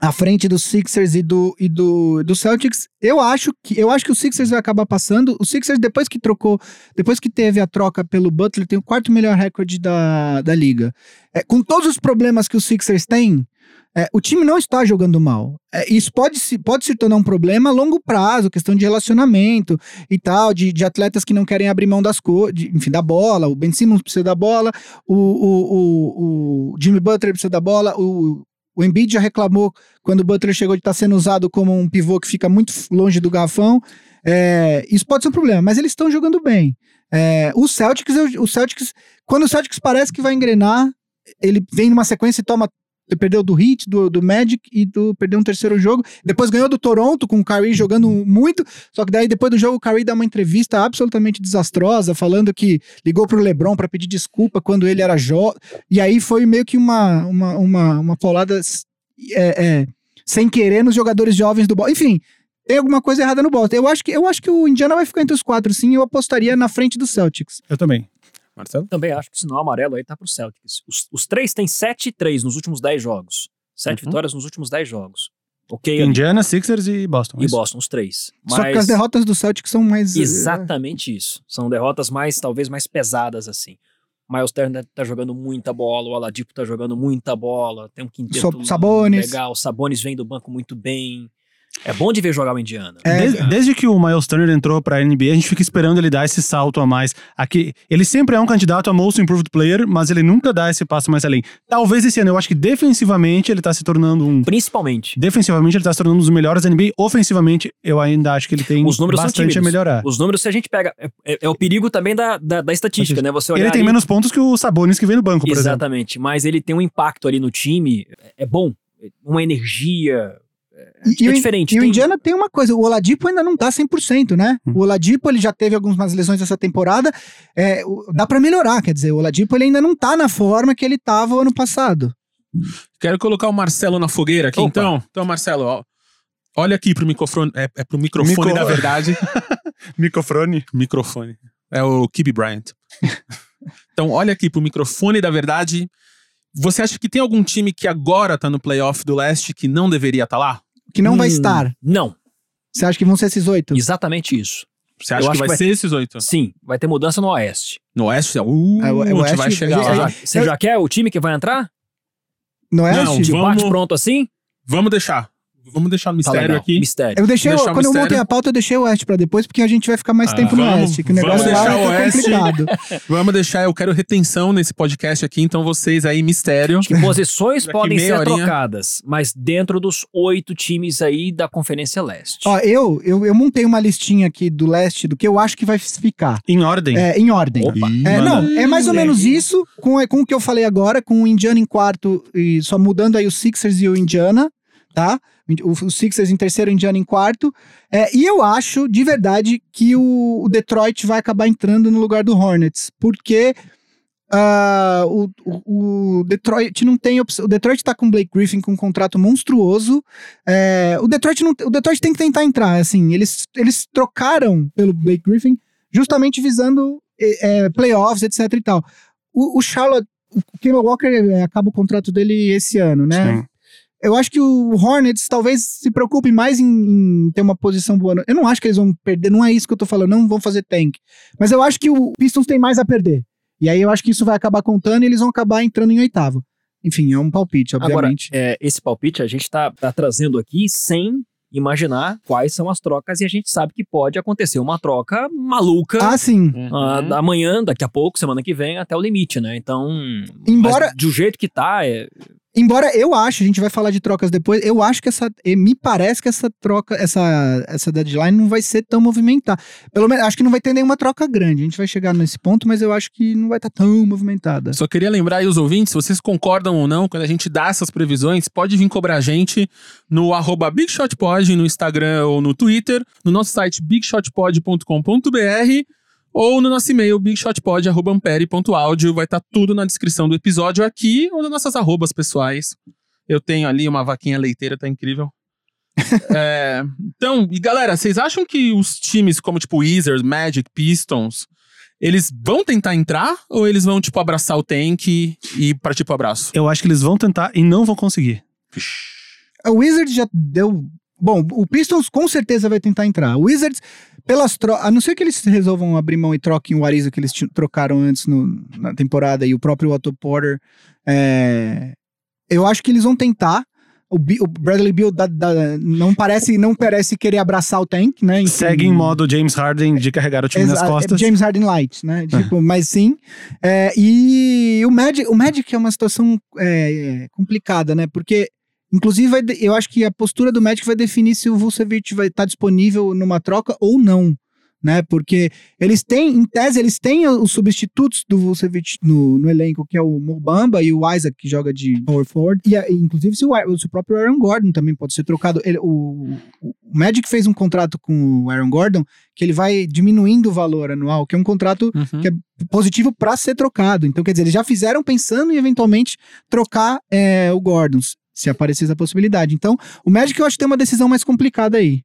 à frente dos Sixers e do, e do, do Celtics. Eu acho que eu acho que o Sixers vai acabar passando. O Sixers, depois que trocou, depois que teve a troca pelo Butler, tem o quarto melhor recorde da, da liga. É, com todos os problemas que os Sixers têm, é, o time não está jogando mal. É, isso pode se, pode se tornar um problema a longo prazo, questão de relacionamento e tal, de, de atletas que não querem abrir mão das coisas, enfim, da bola. O Ben Simmons precisa da bola, o, o, o, o Jimmy Butler precisa da bola, o, o Embiid já reclamou quando o Butler chegou de estar sendo usado como um pivô que fica muito longe do garrafão. É, isso pode ser um problema, mas eles estão jogando bem. É, o Celtics, o Celtics, quando o Celtics parece que vai engrenar, ele vem numa sequência e toma. Perdeu do Heat, do, do Magic e do, perdeu um terceiro jogo. Depois ganhou do Toronto com o Kyrie jogando muito. Só que daí depois do jogo o Kyrie dá uma entrevista absolutamente desastrosa, falando que ligou pro LeBron para pedir desculpa quando ele era jovem. E aí foi meio que uma uma, uma, uma paulada é, é, sem querer nos jogadores jovens do Boston. Enfim, tem alguma coisa errada no Boston. Eu acho que eu acho que o Indiana vai ficar entre os quatro, sim. Eu apostaria na frente do Celtics. eu também. Marcelo? Também acho que o sinal amarelo aí tá pro Celtics. Os, os três têm 7 e 3 nos últimos 10 jogos. Sete Uhum. vitórias nos últimos 10 jogos. Ok, ali. Indiana, Sixers e Boston. e isso. Boston, os três. Só que as Mas derrotas do Celtics são mais. eh, exatamente isso. São derrotas mais, talvez, mais pesadas assim. Miles Turner tá jogando muita bola, o Oladipo tá jogando muita bola, tem um quinteto So- Sabonis. legal, o Sabonis vem do banco muito bem. É bom de ver jogar o Indiana. É, Desde, desde que o Miles Turner entrou pra NBA, a gente fica esperando ele dar esse salto a mais. Aqui, ele sempre é um candidato a Most Improved Player, mas ele nunca dá esse passo mais além. Talvez esse ano, eu acho que defensivamente ele tá se tornando um. Principalmente. Defensivamente ele tá se tornando um dos melhores da NBA. Ofensivamente, eu ainda acho que ele tem Os números são bastante a melhorar. Os números, se a gente pega. É, é- é o perigo também da, da, da estatística, né? Você olhar Ele tem ali- menos pontos que o Sabonis que vem no banco, por exemplo. Exatamente. Mas ele tem um impacto ali no time. É bom. Uma energia. E, é o- diferente. E o Tem- Indiana tem uma coisa, o Oladipo ainda não tá 100%, né? Hum. O Oladipo, ele já teve algumas lesões essa temporada, é, o- dá pra melhorar, quer dizer, o Oladipo ele ainda não tá na forma que ele tava o ano passado. Quero colocar o Marcelo na fogueira aqui, Opa. então. Então, Marcelo, ó, olha aqui pro microfone. É, é pro microfone Micro- da verdade. Microfone. microfone. É o Kibe Bryant. então, olha aqui pro microfone da verdade. Você acha que tem algum time que agora tá no playoff do leste que não deveria estar lá? Que não vai Hum, estar. Não. Você acha que vão ser esses oito? Exatamente isso. Você acha Eu que acho vai, que vai- ser esses oito? Sim, vai ter mudança no Oeste. No oeste? Uh, É, o- é, o Oeste- vai chegar lá. já, você já quer o time que vai entrar? Não é? Não, vamos- bate pronto assim? Vamos deixar. Vamos deixar o Tá mistério legal. aqui. Mistério. Eu deixei, o- o quando eu mistério. montei a pauta, eu deixei o Oeste pra depois, porque a gente vai ficar mais Ah, tempo no vamos- Oeste, que o vamos negócio lá deixar o é Oeste. complicado. Vamos deixar, eu quero retenção nesse podcast aqui, então vocês aí, mistério. Que posições podem ser horinha. trocadas, mas dentro dos oito times aí da Conferência Leste. Ó, eu, eu, eu montei uma listinha aqui do Leste, do que eu acho que vai ficar, Em ordem. é, em ordem. Opa. É, não, é mais ou menos isso, com, com o que eu falei agora, com o Indiana em quarto e só mudando aí o Sixers e o Indiana, tá? O, Sixers em terceiro, Indiana em quarto. É, e eu acho, de verdade, que o, o Detroit vai acabar entrando no lugar do Hornets, porque ah, o, o, Detroit não tem opção. O Detroit tá com o Blake Griffin com um contrato monstruoso. É, o, Detroit não, o Detroit tem que tentar entrar, assim. Eles, eles trocaram pelo Blake Griffin justamente visando é, playoffs, etc e tal. O, o Charlotte, o Kemba Walker é, acaba o contrato dele esse ano, né? Sim. Eu acho que o Hornets talvez se preocupe mais em, em ter uma posição boa. Eu não acho que eles vão perder, não é isso que eu tô falando, não vão fazer tank. Mas eu acho que o Pistons tem mais a perder. E aí eu acho que isso vai acabar contando e eles vão acabar entrando em oitavo. Enfim, é um palpite, Agora, obviamente. é, esse palpite a gente tá, tá trazendo aqui sem imaginar quais são as trocas e a gente sabe que pode acontecer uma troca maluca ah, sim. Uhum. amanhã, daqui a pouco, semana que vem, até o limite, né? Então, Embora- mas do jeito que tá, é, Embora eu acho, a gente vai falar de trocas depois, eu acho que essa. Me parece que essa troca, essa, essa deadline não vai ser tão movimentada. Pelo menos, acho que não vai ter nenhuma troca grande. A gente vai chegar nesse ponto, mas eu acho que não vai estar tão movimentada. Só queria lembrar aí os ouvintes, vocês concordam ou não, quando a gente dá essas previsões, pode vir cobrar a gente no arroba BigShotPod, no Instagram ou no Twitter, no nosso site bigshotpod.com.br ou no nosso e-mail bigshotpod.ampere.audio. Vai estar tudo na descrição do episódio aqui ou nas nossas arrobas pessoais. Eu tenho ali uma vaquinha leiteira, tá incrível. É, então, e galera, vocês acham que os times como tipo Wizards, Magic, Pistons, eles vão tentar entrar ou eles vão, tipo, abraçar o tank e partir pro abraço? Eu acho que eles vão tentar e não vão conseguir. O Wizards já deu. Bom, o Pistons com certeza vai tentar entrar. O Wizards, pelas. A não ser que eles resolvam abrir mão e troquem o Ariza que eles trocaram antes no- na temporada e o próprio Otto Porter. é, eu acho que eles vão tentar. O, Bi- o Bradley Beal dá- dá- não, parece, não parece querer abraçar o tank, né? Segue em modo James Harden de carregar o time nas Exa- costas. James Harden Light, né? Tipo, mas sim. É, e o Magic, o Magic é uma situação é, complicada, né? Porque, inclusive, vai eu acho que a postura do Magic vai definir se o Vucevic vai estar disponível numa troca ou não. Né, porque eles têm, em tese, eles têm os substitutos do Vucevic no, no elenco, que é o Mobamba e o Isaac, que joga de power forward. E, inclusive, se o, se o próprio Aaron Gordon também pode ser trocado. Ele- o, o Magic fez um contrato com o Aaron Gordon que ele vai diminuindo o valor anual, que é um contrato Uhum. que é positivo para ser trocado. Então, quer dizer, eles já fizeram pensando em eventualmente trocar é, o Gordon, se aparecer essa possibilidade. Então, o Magic eu acho que tem uma decisão mais complicada aí.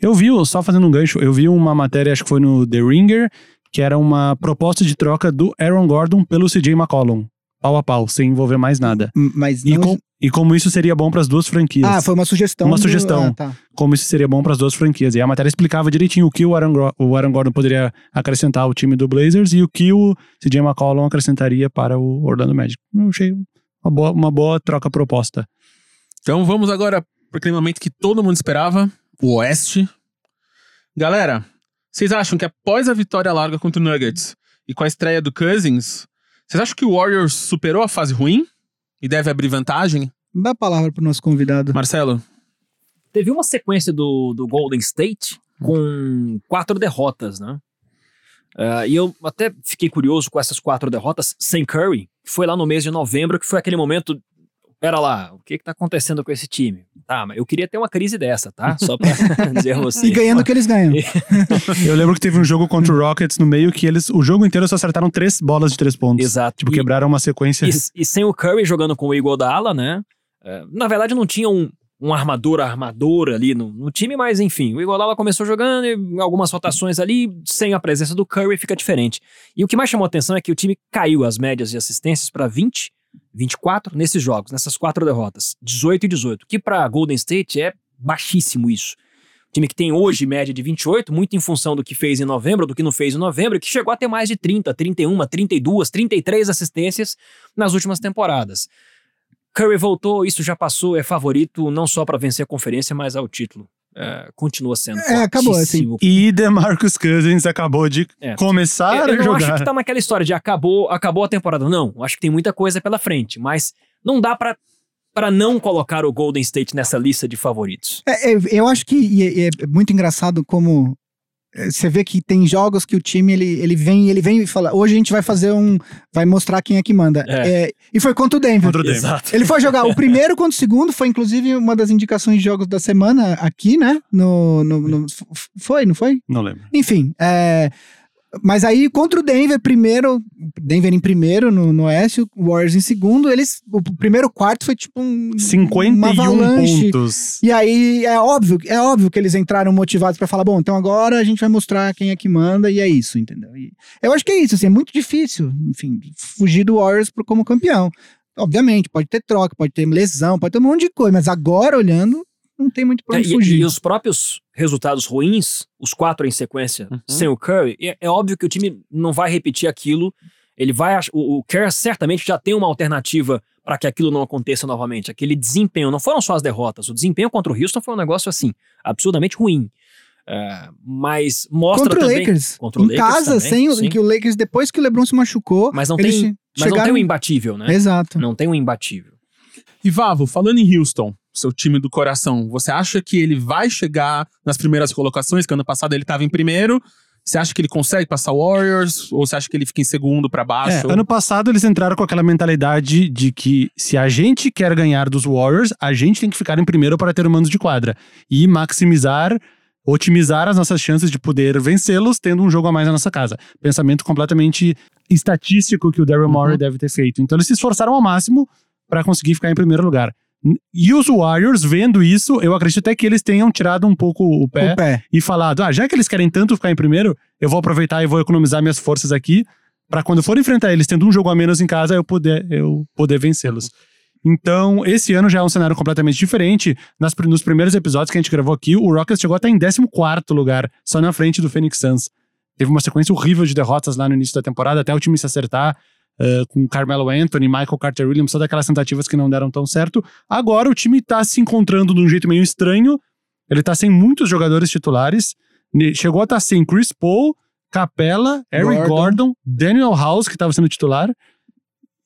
Eu vi, só fazendo um gancho, eu vi uma matéria, acho que foi no The Ringer, que era uma proposta de troca do Aaron Gordon pelo CJ McCollum. Pau a pau, sem envolver mais nada. Mas E não, com, E como isso seria bom para as duas franquias. Ah, foi uma sugestão. Uma do- sugestão. Ah, tá. Como isso seria bom para as duas franquias. E a matéria explicava direitinho o que o Aaron, o Aaron Gordon poderia acrescentar ao time do Blazers e o que o CJ McCollum acrescentaria para o Orlando Magic. Eu achei uma boa, uma boa troca proposta. Então vamos agora para aquele momento que todo mundo esperava, o Oeste. Galera, vocês acham que após a vitória larga contra o Nuggets e com a estreia do Cousins, vocês acham que o Warriors superou a fase ruim e deve abrir vantagem? Dá a palavra pro nosso convidado. Marcelo? Teve uma sequência do, do Golden State com quatro derrotas, né? Ah, e eu até fiquei curioso com essas quatro derrotas sem Curry, foi lá no mês de novembro, que foi aquele momento. Pera lá, o que que tá acontecendo com esse time? Tá, mas eu queria ter uma crise dessa, tá? Só pra dizer a você. E ganhando o que eles ganham. Eu lembro que teve um jogo contra o Rockets no meio que eles, o jogo inteiro só acertaram três bolas de três pontos. Exato. Tipo, E- quebraram uma sequência. E, e sem o Curry jogando com o Iguodala, né? É, na verdade, não tinha um, um armador armador ali no, no time, mas enfim, o Iguodala começou jogando e algumas rotações ali, sem a presença do Curry fica diferente. E o que mais chamou atenção é que o time caiu as médias de assistências para 20, 24 nesses jogos, nessas quatro derrotas, 18 e 18, que para Golden State é baixíssimo isso. Time que tem hoje média de 28, muito em função do que fez em novembro, do que não fez em novembro, que chegou a ter mais de 30, 31, 32, 33 assistências nas últimas temporadas. Curry voltou, isso já passou, é favorito não só para vencer a conferência, mas ao título. É, continua sendo. É, acabou, fortíssimo. E DeMarcus Cousins acabou de É. começar Eu, eu a não jogar. acho que tá naquela história de acabou, acabou a temporada. Não, acho que tem muita coisa pela frente, mas não dá pra para não colocar o Golden State nessa lista de favoritos. É, é, eu acho que é, é muito engraçado como você vê que tem jogos que o time ele, ele vem ele vem e fala hoje a gente vai fazer um vai mostrar quem é que manda É. É, e foi contra o Denver Contra o Denver. Exato. ele foi jogar o primeiro contra o segundo foi inclusive uma das indicações de jogos da semana aqui né no, no- no- foi não foi Não lembro. enfim é, mas aí contra o Denver primeiro Denver em primeiro no, no Oeste o Warriors em segundo eles o primeiro quarto foi tipo um 51 uma avalanche pontos. e aí é óbvio, é óbvio que eles entraram motivados pra falar, bom, então agora a gente vai mostrar quem é que manda e é isso, entendeu? E eu acho que é isso, assim, é muito difícil, enfim, fugir do Warriors como campeão. Obviamente, pode ter troca, pode ter lesão, pode ter um monte de coisa, mas agora olhando, não tem muito pra É, onde e, fugir. e os próprios resultados ruins, os quatro em sequência, Uhum. sem o Curry, é, é óbvio que o time não vai repetir aquilo. Ele vai. O, o Kerr certamente já tem uma alternativa para que aquilo não aconteça novamente. Aquele desempenho, não foram só as derrotas, o desempenho contra o Houston foi um negócio assim, absurdamente ruim. É, mas mostra Contra o também. Lakers, Contra o em Lakers casa, também, sem o, sim. que o Lakers, depois que o LeBron se machucou, Mas não tem, mas não tem chegaram... um imbatível, né? Exato. Não tem um imbatível. E Vavo, falando em Houston, seu time do coração, você acha que ele vai chegar nas primeiras colocações, que ano passado ele estava em primeiro? Você acha que ele consegue passar o Warriors? Ou você acha que ele fica em segundo pra É, baixo? ano passado eles entraram com aquela mentalidade de que se a gente quer ganhar dos Warriors, a gente tem que ficar em primeiro para ter humanos de quadra e maximizar, otimizar as nossas chances de poder vencê-los tendo um jogo a mais na nossa casa. Pensamento completamente estatístico que o Daryl Morey deve ter feito. Então eles se esforçaram ao máximo para conseguir ficar em primeiro lugar. E os Warriors, vendo isso, eu acredito até que eles tenham tirado um pouco o pé O pé. e falado: ah, já que eles querem tanto ficar em primeiro, eu vou aproveitar e vou economizar minhas forças aqui para quando for enfrentar eles tendo um jogo a menos em casa, eu poder, eu poder vencê-los. Então, esse ano já é um cenário completamente diferente. Nas, nos primeiros episódios que a gente gravou aqui, o Rockets chegou até em 14 lugar, só na frente do Phoenix Suns. Teve uma sequência horrível de derrotas lá no início da temporada, até o time se acertar eh, com Carmelo Anthony, Michael Carter Williams, todas aquelas tentativas que não deram tão certo. Agora o time tá se encontrando de um jeito meio estranho. Ele tá sem muitos jogadores titulares. Chegou a estar sem Chris Paul, Capella, Eric Gordon. Gordon, Daniel House, que estava sendo titular,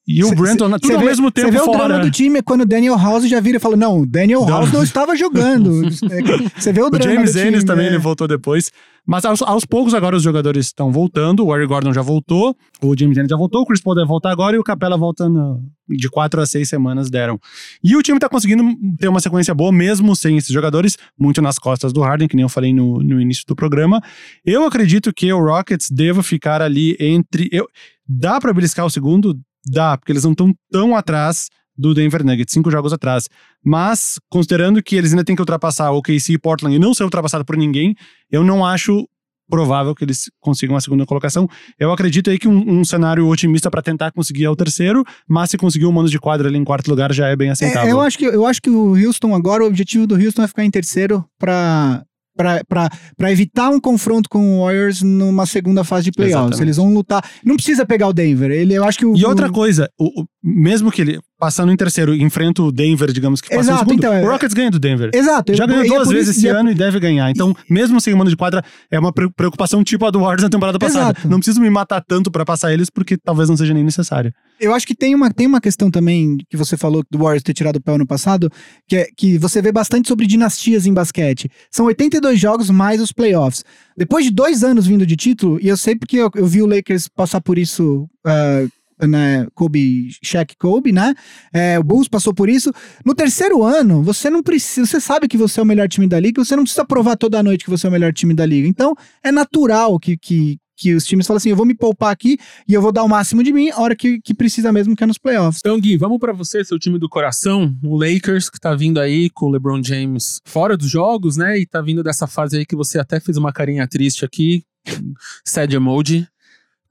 e o Cê- Brandon, tudo Você ao vê- mesmo tempo Você vê o fora. drama do time é quando o Daniel House já vira e fala: Não, o Daniel. House não estava jogando. É, Você vê o O drama James do time, Ennis também, é. ele voltou depois. Mas aos, aos poucos agora os jogadores estão voltando. O Eric Gordon já voltou, o James Ennis já voltou, o Chris Paul deve voltar agora e o Capella volta no- de quatro a seis semanas deram. E o time tá conseguindo ter uma sequência boa, mesmo sem esses jogadores, muito nas costas do Harden, que nem eu falei no, no início do programa. Eu acredito que o Rockets deva ficar ali entre. Eu, dá pra beliscar o segundo? Dá, porque eles não estão tão atrás do Denver Nuggets, cinco jogos atrás. Mas, considerando que eles ainda têm que ultrapassar o KC e Portland e não ser ultrapassado por ninguém, eu não acho provável que eles consigam a segunda colocação. Eu acredito aí que um, um cenário otimista para tentar conseguir é o terceiro, mas se conseguir um mano de quadra ali em quarto lugar já é bem aceitável. É, eu, acho que, eu acho que o Houston agora, o objetivo do Houston é ficar em terceiro para para evitar um confronto com o Warriors numa segunda fase de playoffs. Eles vão lutar. Não precisa pegar o Denver. Ele, eu acho que o, E outra o- coisa, o- o- mesmo que ele passando em terceiro enfrenta o Denver, digamos que passou Exato, em segundo, então, é- o Rockets ganha do Denver. Exato. Já ganhou e duas vezes isso- esse e é- ano e deve ganhar. Então, mesmo sem mano de quadra, é uma pre- preocupação tipo a do Warriors na temporada passada. Exato. Não preciso me matar tanto pra passar eles, porque talvez não seja nem necessário. Eu acho que tem uma, tem uma questão também que você falou do Warriors ter tirado o pé ano passado, que é que você vê bastante sobre dinastias em basquete. São 82 jogos mais os playoffs. Depois de dois anos vindo de título, e eu sei porque eu, eu vi o Lakers passar por isso. ah, né, Kobe, Shaq Kobe, né? É, o Bulls passou por isso. No terceiro ano, você não precisa, você sabe que você é o melhor time da liga, você não precisa provar toda noite que você é o melhor time da liga. Então, é natural que, que, que os times falam assim: eu vou me poupar aqui e eu vou dar o máximo de mim a hora que, que precisa mesmo, que é nos playoffs. Então, Gui, vamos pra você, seu time do coração, o Lakers, que tá vindo aí com o LeBron James fora dos jogos, né? E tá vindo dessa fase aí que você até fez uma carinha triste aqui, sad emoji.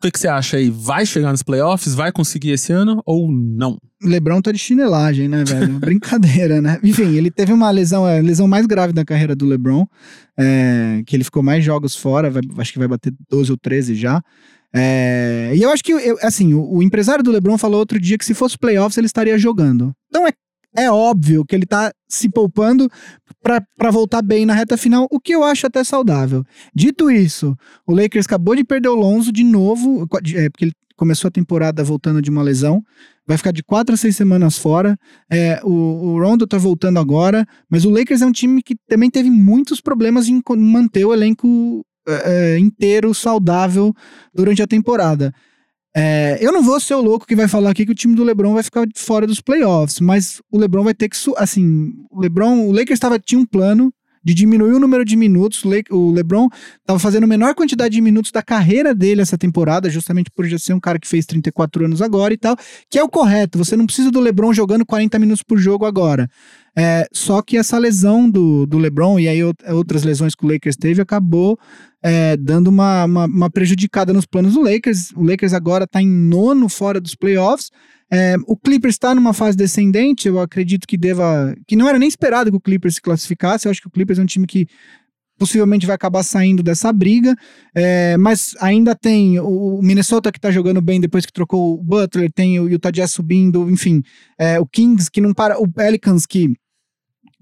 O que, você acha aí? Vai chegar nos playoffs? Vai conseguir esse ano ou não? Lebron tá de chinelagem, né, velho? Brincadeira, né? Enfim, ele teve uma lesão, a lesão mais grave da carreira do Lebron, é, que ele ficou mais jogos fora, vai- acho que vai bater 12 ou 13 já. É, e eu acho que, eu- assim, o, o empresário do Lebron falou outro dia que se fosse playoffs ele estaria jogando. Então é, é óbvio que ele tá se poupando pra voltar bem na reta final, o que eu acho até saudável. Dito isso, o Lakers acabou de perder o Lonzo de novo, é, porque ele começou a temporada voltando de uma lesão, vai ficar de quatro a seis semanas fora. É, o, o Rondo tá voltando agora, mas o Lakers é um time que também teve muitos problemas em manter o elenco é, é, inteiro saudável durante a temporada. É, eu não vou ser o louco que vai falar aqui que o time do LeBron vai ficar fora dos playoffs, mas o LeBron vai ter que, assim, o LeBron, o Lakers tava, tinha um plano de diminuir o número de minutos. O Le- O LeBron tava fazendo a menor quantidade de minutos da carreira dele essa temporada, justamente por já ser um cara que fez 34 anos agora e tal, que é o correto. Você não precisa do LeBron jogando 40 minutos por jogo agora. É, só que essa lesão do, do LeBron e aí out- outras lesões que o Lakers teve acabou é, dando uma, uma, uma prejudicada nos planos do Lakers. O Lakers agora está em nono fora dos playoffs. É, o Clippers está numa fase descendente. Eu acredito que deva. que não era nem esperado que o Clippers se classificasse. Eu acho que o Clippers é um time que possivelmente vai acabar saindo dessa briga. É, mas ainda tem o Minnesota que tá jogando bem depois que trocou o Butler, tem o Utah Jazz subindo, enfim. é, o Kings que não para. O Pelicans que.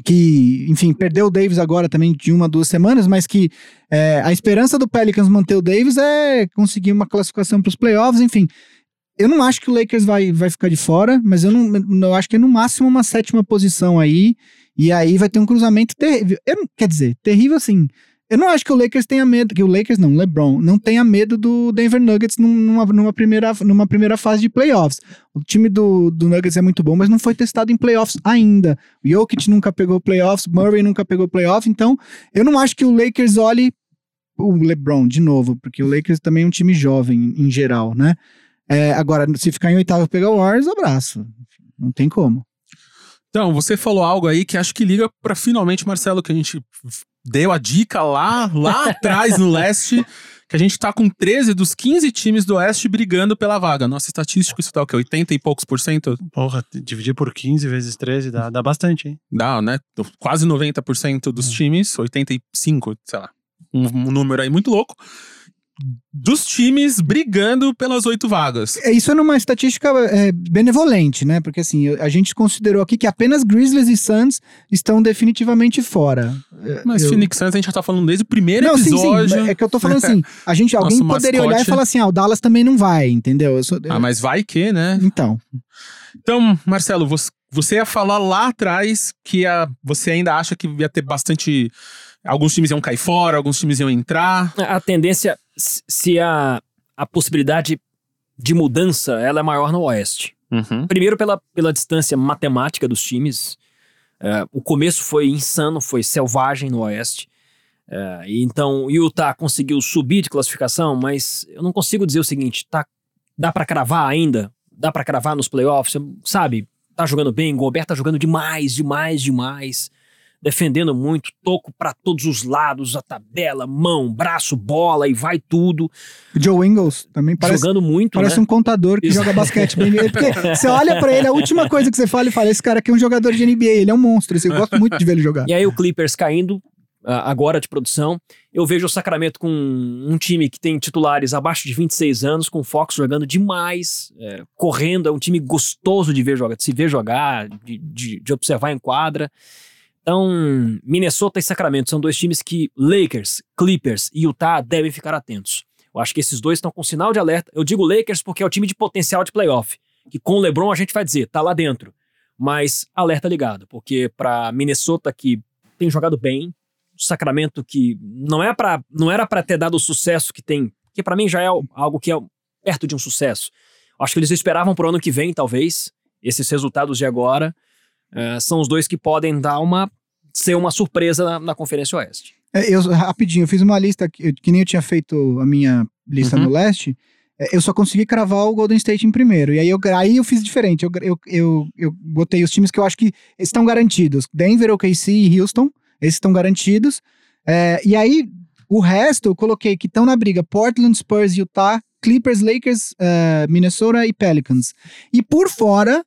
Que, enfim, perdeu o Davis agora também de uma, duas semanas, mas que é, a esperança do Pelicans manter o Davis é conseguir uma classificação para os playoffs, enfim. Eu não acho que o Lakers vai, vai ficar de fora, mas eu não eu acho que é no máximo uma sétima posição aí. E aí vai ter um cruzamento terrível. Eu quer dizer, terrível assim. Eu não acho que o Lakers tenha medo, que o Lakers não, LeBron, não tenha medo do Denver Nuggets num- numa, numa, primeira, numa primeira fase de playoffs. O time do, do Nuggets é muito bom, mas não foi testado em playoffs ainda. O Jokic nunca pegou playoffs, Murray nunca pegou playoff, então eu não acho que o Lakers olhe o LeBron de novo, porque o Lakers também é um time jovem em geral, né? É, agora, se ficar em oitavo e pegar o Warriors, abraço. Não tem como. Então, você falou algo aí que acho que liga pra finalmente, Marcelo, que a gente deu a dica lá, lá atrás no leste, que a gente tá com 13 dos 15 times do oeste brigando pela vaga. Nossa estatística, isso dá o quê? 80 e poucos por cento? Porra, dividir por 15 vezes 13 dá, dá bastante, hein? Dá, né? Quase 90% dos times, 85, sei lá. Um, um número aí muito louco. Dos times brigando pelas oito vagas. É, Isso é numa estatística é, benevolente, né? Porque assim, a gente considerou aqui que apenas Grizzlies e Suns estão definitivamente fora. Mas eu- Phoenix Suns a gente já tá falando desde o primeiro Não, sim, episódio. sim. É que eu tô falando assim, a gente, alguém Nosso poderia olhar e mascote. falar assim, ah, o Dallas também não vai, entendeu? Eu sou- Ah, mas vai que, né? Então, Então, Marcelo, você, você ia falar lá atrás que ia- você ainda acha que ia ter bastante. Alguns times iam cair fora, alguns times iam entrar. A tendência, se- a, a possibilidade de mudança ela é maior no Oeste. Uhum. Primeiro pela, pela distância matemática dos times. É, o começo foi insano, foi selvagem no Oeste. E então o Utah conseguiu subir de classificação, mas eu não consigo dizer o seguinte: tá, dá pra cravar ainda? Dá pra cravar nos playoffs? Sabe? Tá jogando bem, Gobert tá jogando demais, demais, demais. Defendendo muito, toco para todos os lados, a tabela, mão, braço, bola e vai tudo. O Joe Ingles também parece, jogando muito, parece né? um contador que Isso. joga basquete. bem- Porque você olha pra ele, a última coisa que você fala, ele fala: esse cara aqui é um jogador de NBA, ele é um monstro. Eu gosto muito de ver ele jogar. E aí o Clippers caindo ah, agora de produção. Eu vejo o Sacramento com um time que tem titulares abaixo de 26 anos, com o Fox jogando demais, é, correndo, é um time gostoso de ver jogar, de se ver jogar, de, de, de observar em quadra. Então, Minnesota e Sacramento são dois times que Lakers, Clippers e Utah devem ficar atentos. Eu acho que esses dois estão com sinal de alerta. Eu digo Lakers porque é o time de potencial de playoff, que com o LeBron a gente vai dizer, tá lá dentro. Mas alerta ligado, porque para Minnesota que tem jogado bem, Sacramento que não é para não era para ter dado o sucesso que tem, que para mim já é algo que é perto de um sucesso. Acho que eles esperavam pro ano que vem, talvez, esses resultados de agora eh, são os dois que podem dar uma ser uma surpresa na, na Conferência Oeste. É, eu, rapidinho, eu fiz uma lista que, que nem eu tinha feito a minha lista Uhum. no leste. É, Eu só consegui cravar o Golden State em primeiro. E aí eu, aí eu fiz diferente. Eu, eu, eu, eu botei os times que eu acho que estão garantidos: Denver, OKC e Houston. Esses estão garantidos. É, e aí, o resto eu coloquei que estão na briga: Portland, Spurs, Utah, Clippers, Lakers, eh, Minnesota e Pelicans. E por fora,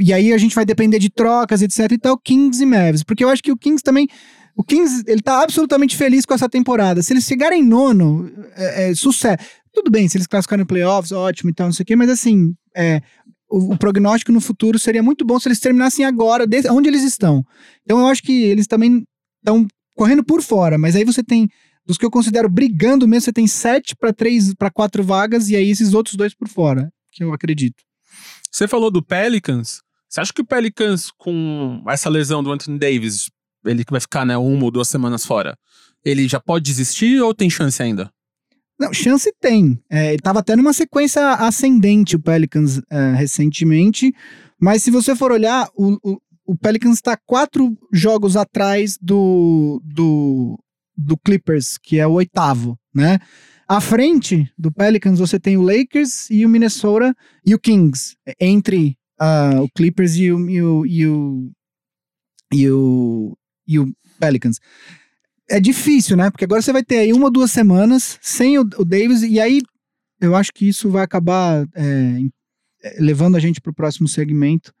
e aí a gente vai depender de trocas, etc e tal, Kings e Mavs. Porque eu acho que o Kings também. O Kings, ele tá absolutamente feliz com essa temporada. Se eles chegarem em nono, é, é, sucesso. Tudo bem, se eles classificarem em playoffs, ótimo e tal, não sei o quê, mas assim, é, o, o prognóstico no futuro seria muito bom se eles terminassem agora, de- onde eles estão. Então eu acho que eles também estão correndo por fora, mas aí você tem, dos que eu considero brigando mesmo, você tem sete para três, para quatro vagas, e aí esses outros dois por fora, que eu acredito. Você falou do Pelicans. Você acha que o Pelicans, com essa lesão do Anthony Davis, ele que vai ficar, né, uma ou duas semanas fora, ele já pode desistir ou tem chance ainda? Não, chance tem. É, ele tava até numa sequência ascendente, o Pelicans, é, recentemente. Mas se você for olhar, o, o, o Pelicans está quatro jogos atrás do, do, do Clippers, que é o oitavo, né? À frente do Pelicans, você tem o Lakers e o Minnesota e o Kings. Entre ah, o Clippers e o, e o, e o, e o, e o Pelicans é difícil, né? Porque agora você vai ter aí uma ou duas semanas sem o, o Davis, e aí eu acho que isso vai acabar é, levando a gente para o próximo segmento,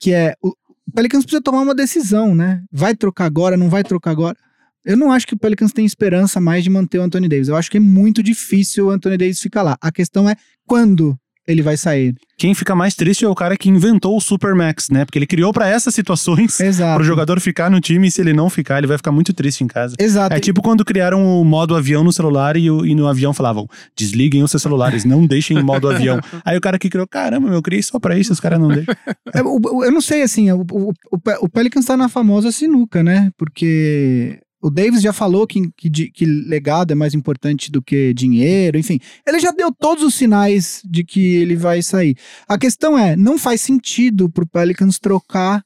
que é o, o Pelicans precisa tomar uma decisão, né? Vai trocar agora, não vai trocar agora? Eu não acho que o Pelicans tem esperança mais de manter o Anthony Davis. Eu acho que é muito difícil o Anthony Davis ficar lá. A questão é quando ele vai sair. Quem fica mais triste é o cara que inventou o Supermax, né? Porque ele criou pra essas situações Exato. pro jogador ficar no time e se ele não ficar, ele vai ficar muito triste em casa. Exato. É tipo quando criaram o modo avião no celular e, o- e no avião falavam: desliguem os seus celulares, não deixem em modo avião. Aí o cara que criou, caramba, meu, eu criei só pra isso, os caras não deixam. É, o- o- Eu não sei, assim, o, o, o o Pelicans tá na famosa sinuca, né? Porque o Davis já falou que, que, que legado é mais importante do que dinheiro, enfim. Ele já deu todos os sinais de que ele vai sair. A questão é, não faz sentido pro Pelicans trocar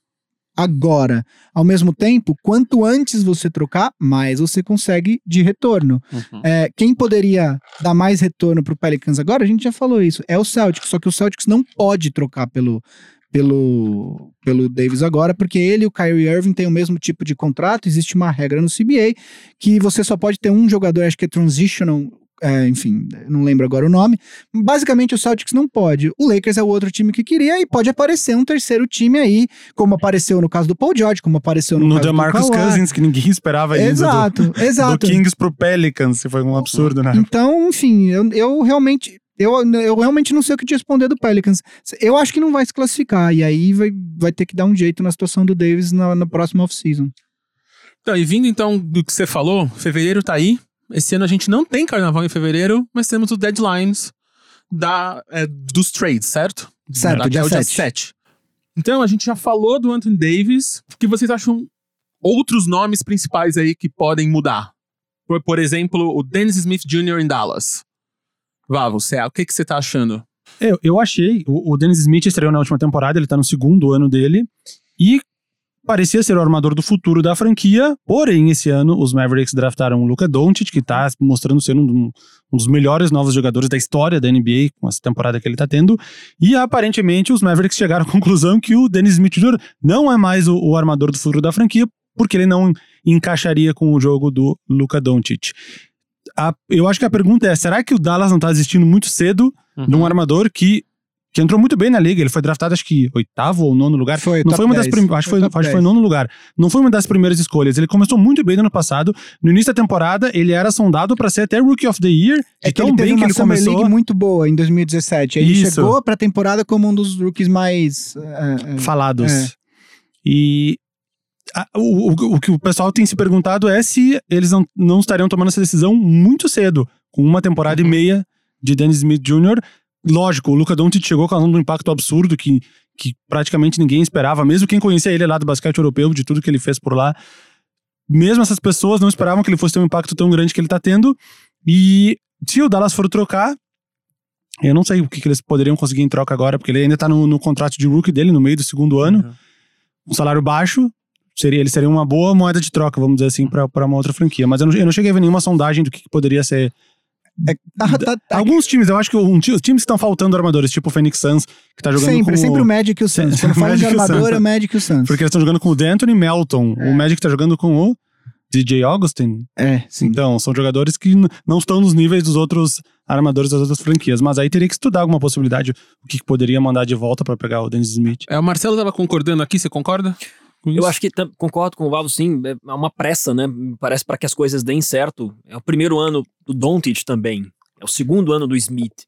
agora. Ao mesmo tempo, quanto antes você trocar, mais você consegue de retorno. É, quem poderia dar mais retorno pro Pelicans agora, a gente já falou isso, é o Celtics. Só que o Celtics não pode trocar pelo, pelo, pelo Davis agora, porque ele e o Kyrie Irving têm o mesmo tipo de contrato. Existe uma regra no CBA que você só pode ter um jogador, acho que é transitional. é, enfim, não lembro agora o nome. Basicamente, o Celtics não pode. O Lakers é o outro time que queria e pode aparecer um terceiro time aí, como apareceu no caso do Paul George, como apareceu no, No caso DeMarcus do Kawhi. Cousins, que ninguém esperava. Exato, Do, exato. do Kings pro Pelicans, foi um absurdo, né? Então, enfim, eu, eu realmente. Eu, eu realmente não sei o que te responder do Pelicans. Eu acho que não vai se classificar. E aí vai, vai ter que dar um jeito na situação do Davis na, na próxima off-season. Então, e vindo então do que você falou, fevereiro tá aí. Esse ano a gente não tem carnaval em fevereiro, mas temos os deadlines da, é, dos trades, certo? Certo, Até dia dia 7. 7. Então, a gente já falou do Anthony Davis. O que vocês acham outros nomes principais aí que podem mudar? Por, por exemplo, o Dennis Smith Jr. em Dallas. Vá, você, o que, que você tá achando? Eu, eu achei, o, o Dennis Smith estreou na última temporada, ele tá no segundo ano dele, e parecia ser o armador do futuro da franquia, porém, esse ano os Mavericks draftaram o Luka Doncic, que tá mostrando ser um, um dos melhores novos jogadores da história da NBA, com essa temporada que ele tá tendo, e aparentemente os Mavericks chegaram à conclusão que o Dennis Smith Jr. não é mais o, o armador do futuro da franquia, porque ele não encaixaria com o jogo do Luka Doncic. A- eu acho que a pergunta é: será que o Dallas não tá desistindo muito cedo de Uhum. um armador que, que entrou muito bem na liga? Ele foi draftado, acho que oitavo ou nono lugar. Foi, não foi uma das 10. primeiras. Acho que foi, acho que foi 10. nono lugar. Não foi uma das primeiras escolhas. Ele começou muito bem no ano passado. No início da temporada, ele era sondado pra ser até Rookie of the Year. É de que tão bem que uma ele começou. League muito boa em 2017. Aí ele Isso. chegou pra temporada como um dos rookies mais... é, é, falados. É. E o, o- o que o pessoal tem se perguntado é se eles não, não estariam tomando essa decisão muito cedo, com uma temporada e meia de Dennis Smith Jr. Lógico, o Luca Doncic chegou causando um impacto absurdo que, que praticamente ninguém esperava, mesmo quem conhecia ele lá do basquete europeu, de tudo que ele fez por lá. Mesmo essas pessoas não esperavam que ele fosse ter um impacto tão grande que ele tá tendo. E se o Dallas for trocar, eu não sei o que, que eles poderiam conseguir em troca agora, porque ele ainda tá no, no contrato de rookie dele, no meio do segundo ano Uhum. um salário baixo, seria, ele seria uma boa moeda de troca, vamos dizer assim, pra pra uma outra franquia. Mas eu não, eu não cheguei a ver nenhuma sondagem do que, que poderia ser. Tá, tá, tá- Alguns times, eu acho que um, os times que estão faltando armadores, tipo o Phoenix Suns, que tá jogando sempre, com sempre o, o Magic e o Suns. Sempre Quando o fala de armador, Suns. é o Magic e o Suns. Porque eles estão jogando com o D'Anthony Melton. É. O Magic tá jogando com o DJ Augustin. É, sim. Então, são jogadores que não estão nos níveis dos outros armadores das outras franquias. Mas aí teria que estudar alguma possibilidade, o que, que poderia mandar de volta pra pegar o Dennis Smith. É, o Marcelo tava concordando aqui, você concorda? Com Eu isso? acho que concordo com o Valdo, sim. É uma pressa, né? Parece para que as coisas deem certo. É o primeiro ano do Doncic também. É o segundo ano do Smith.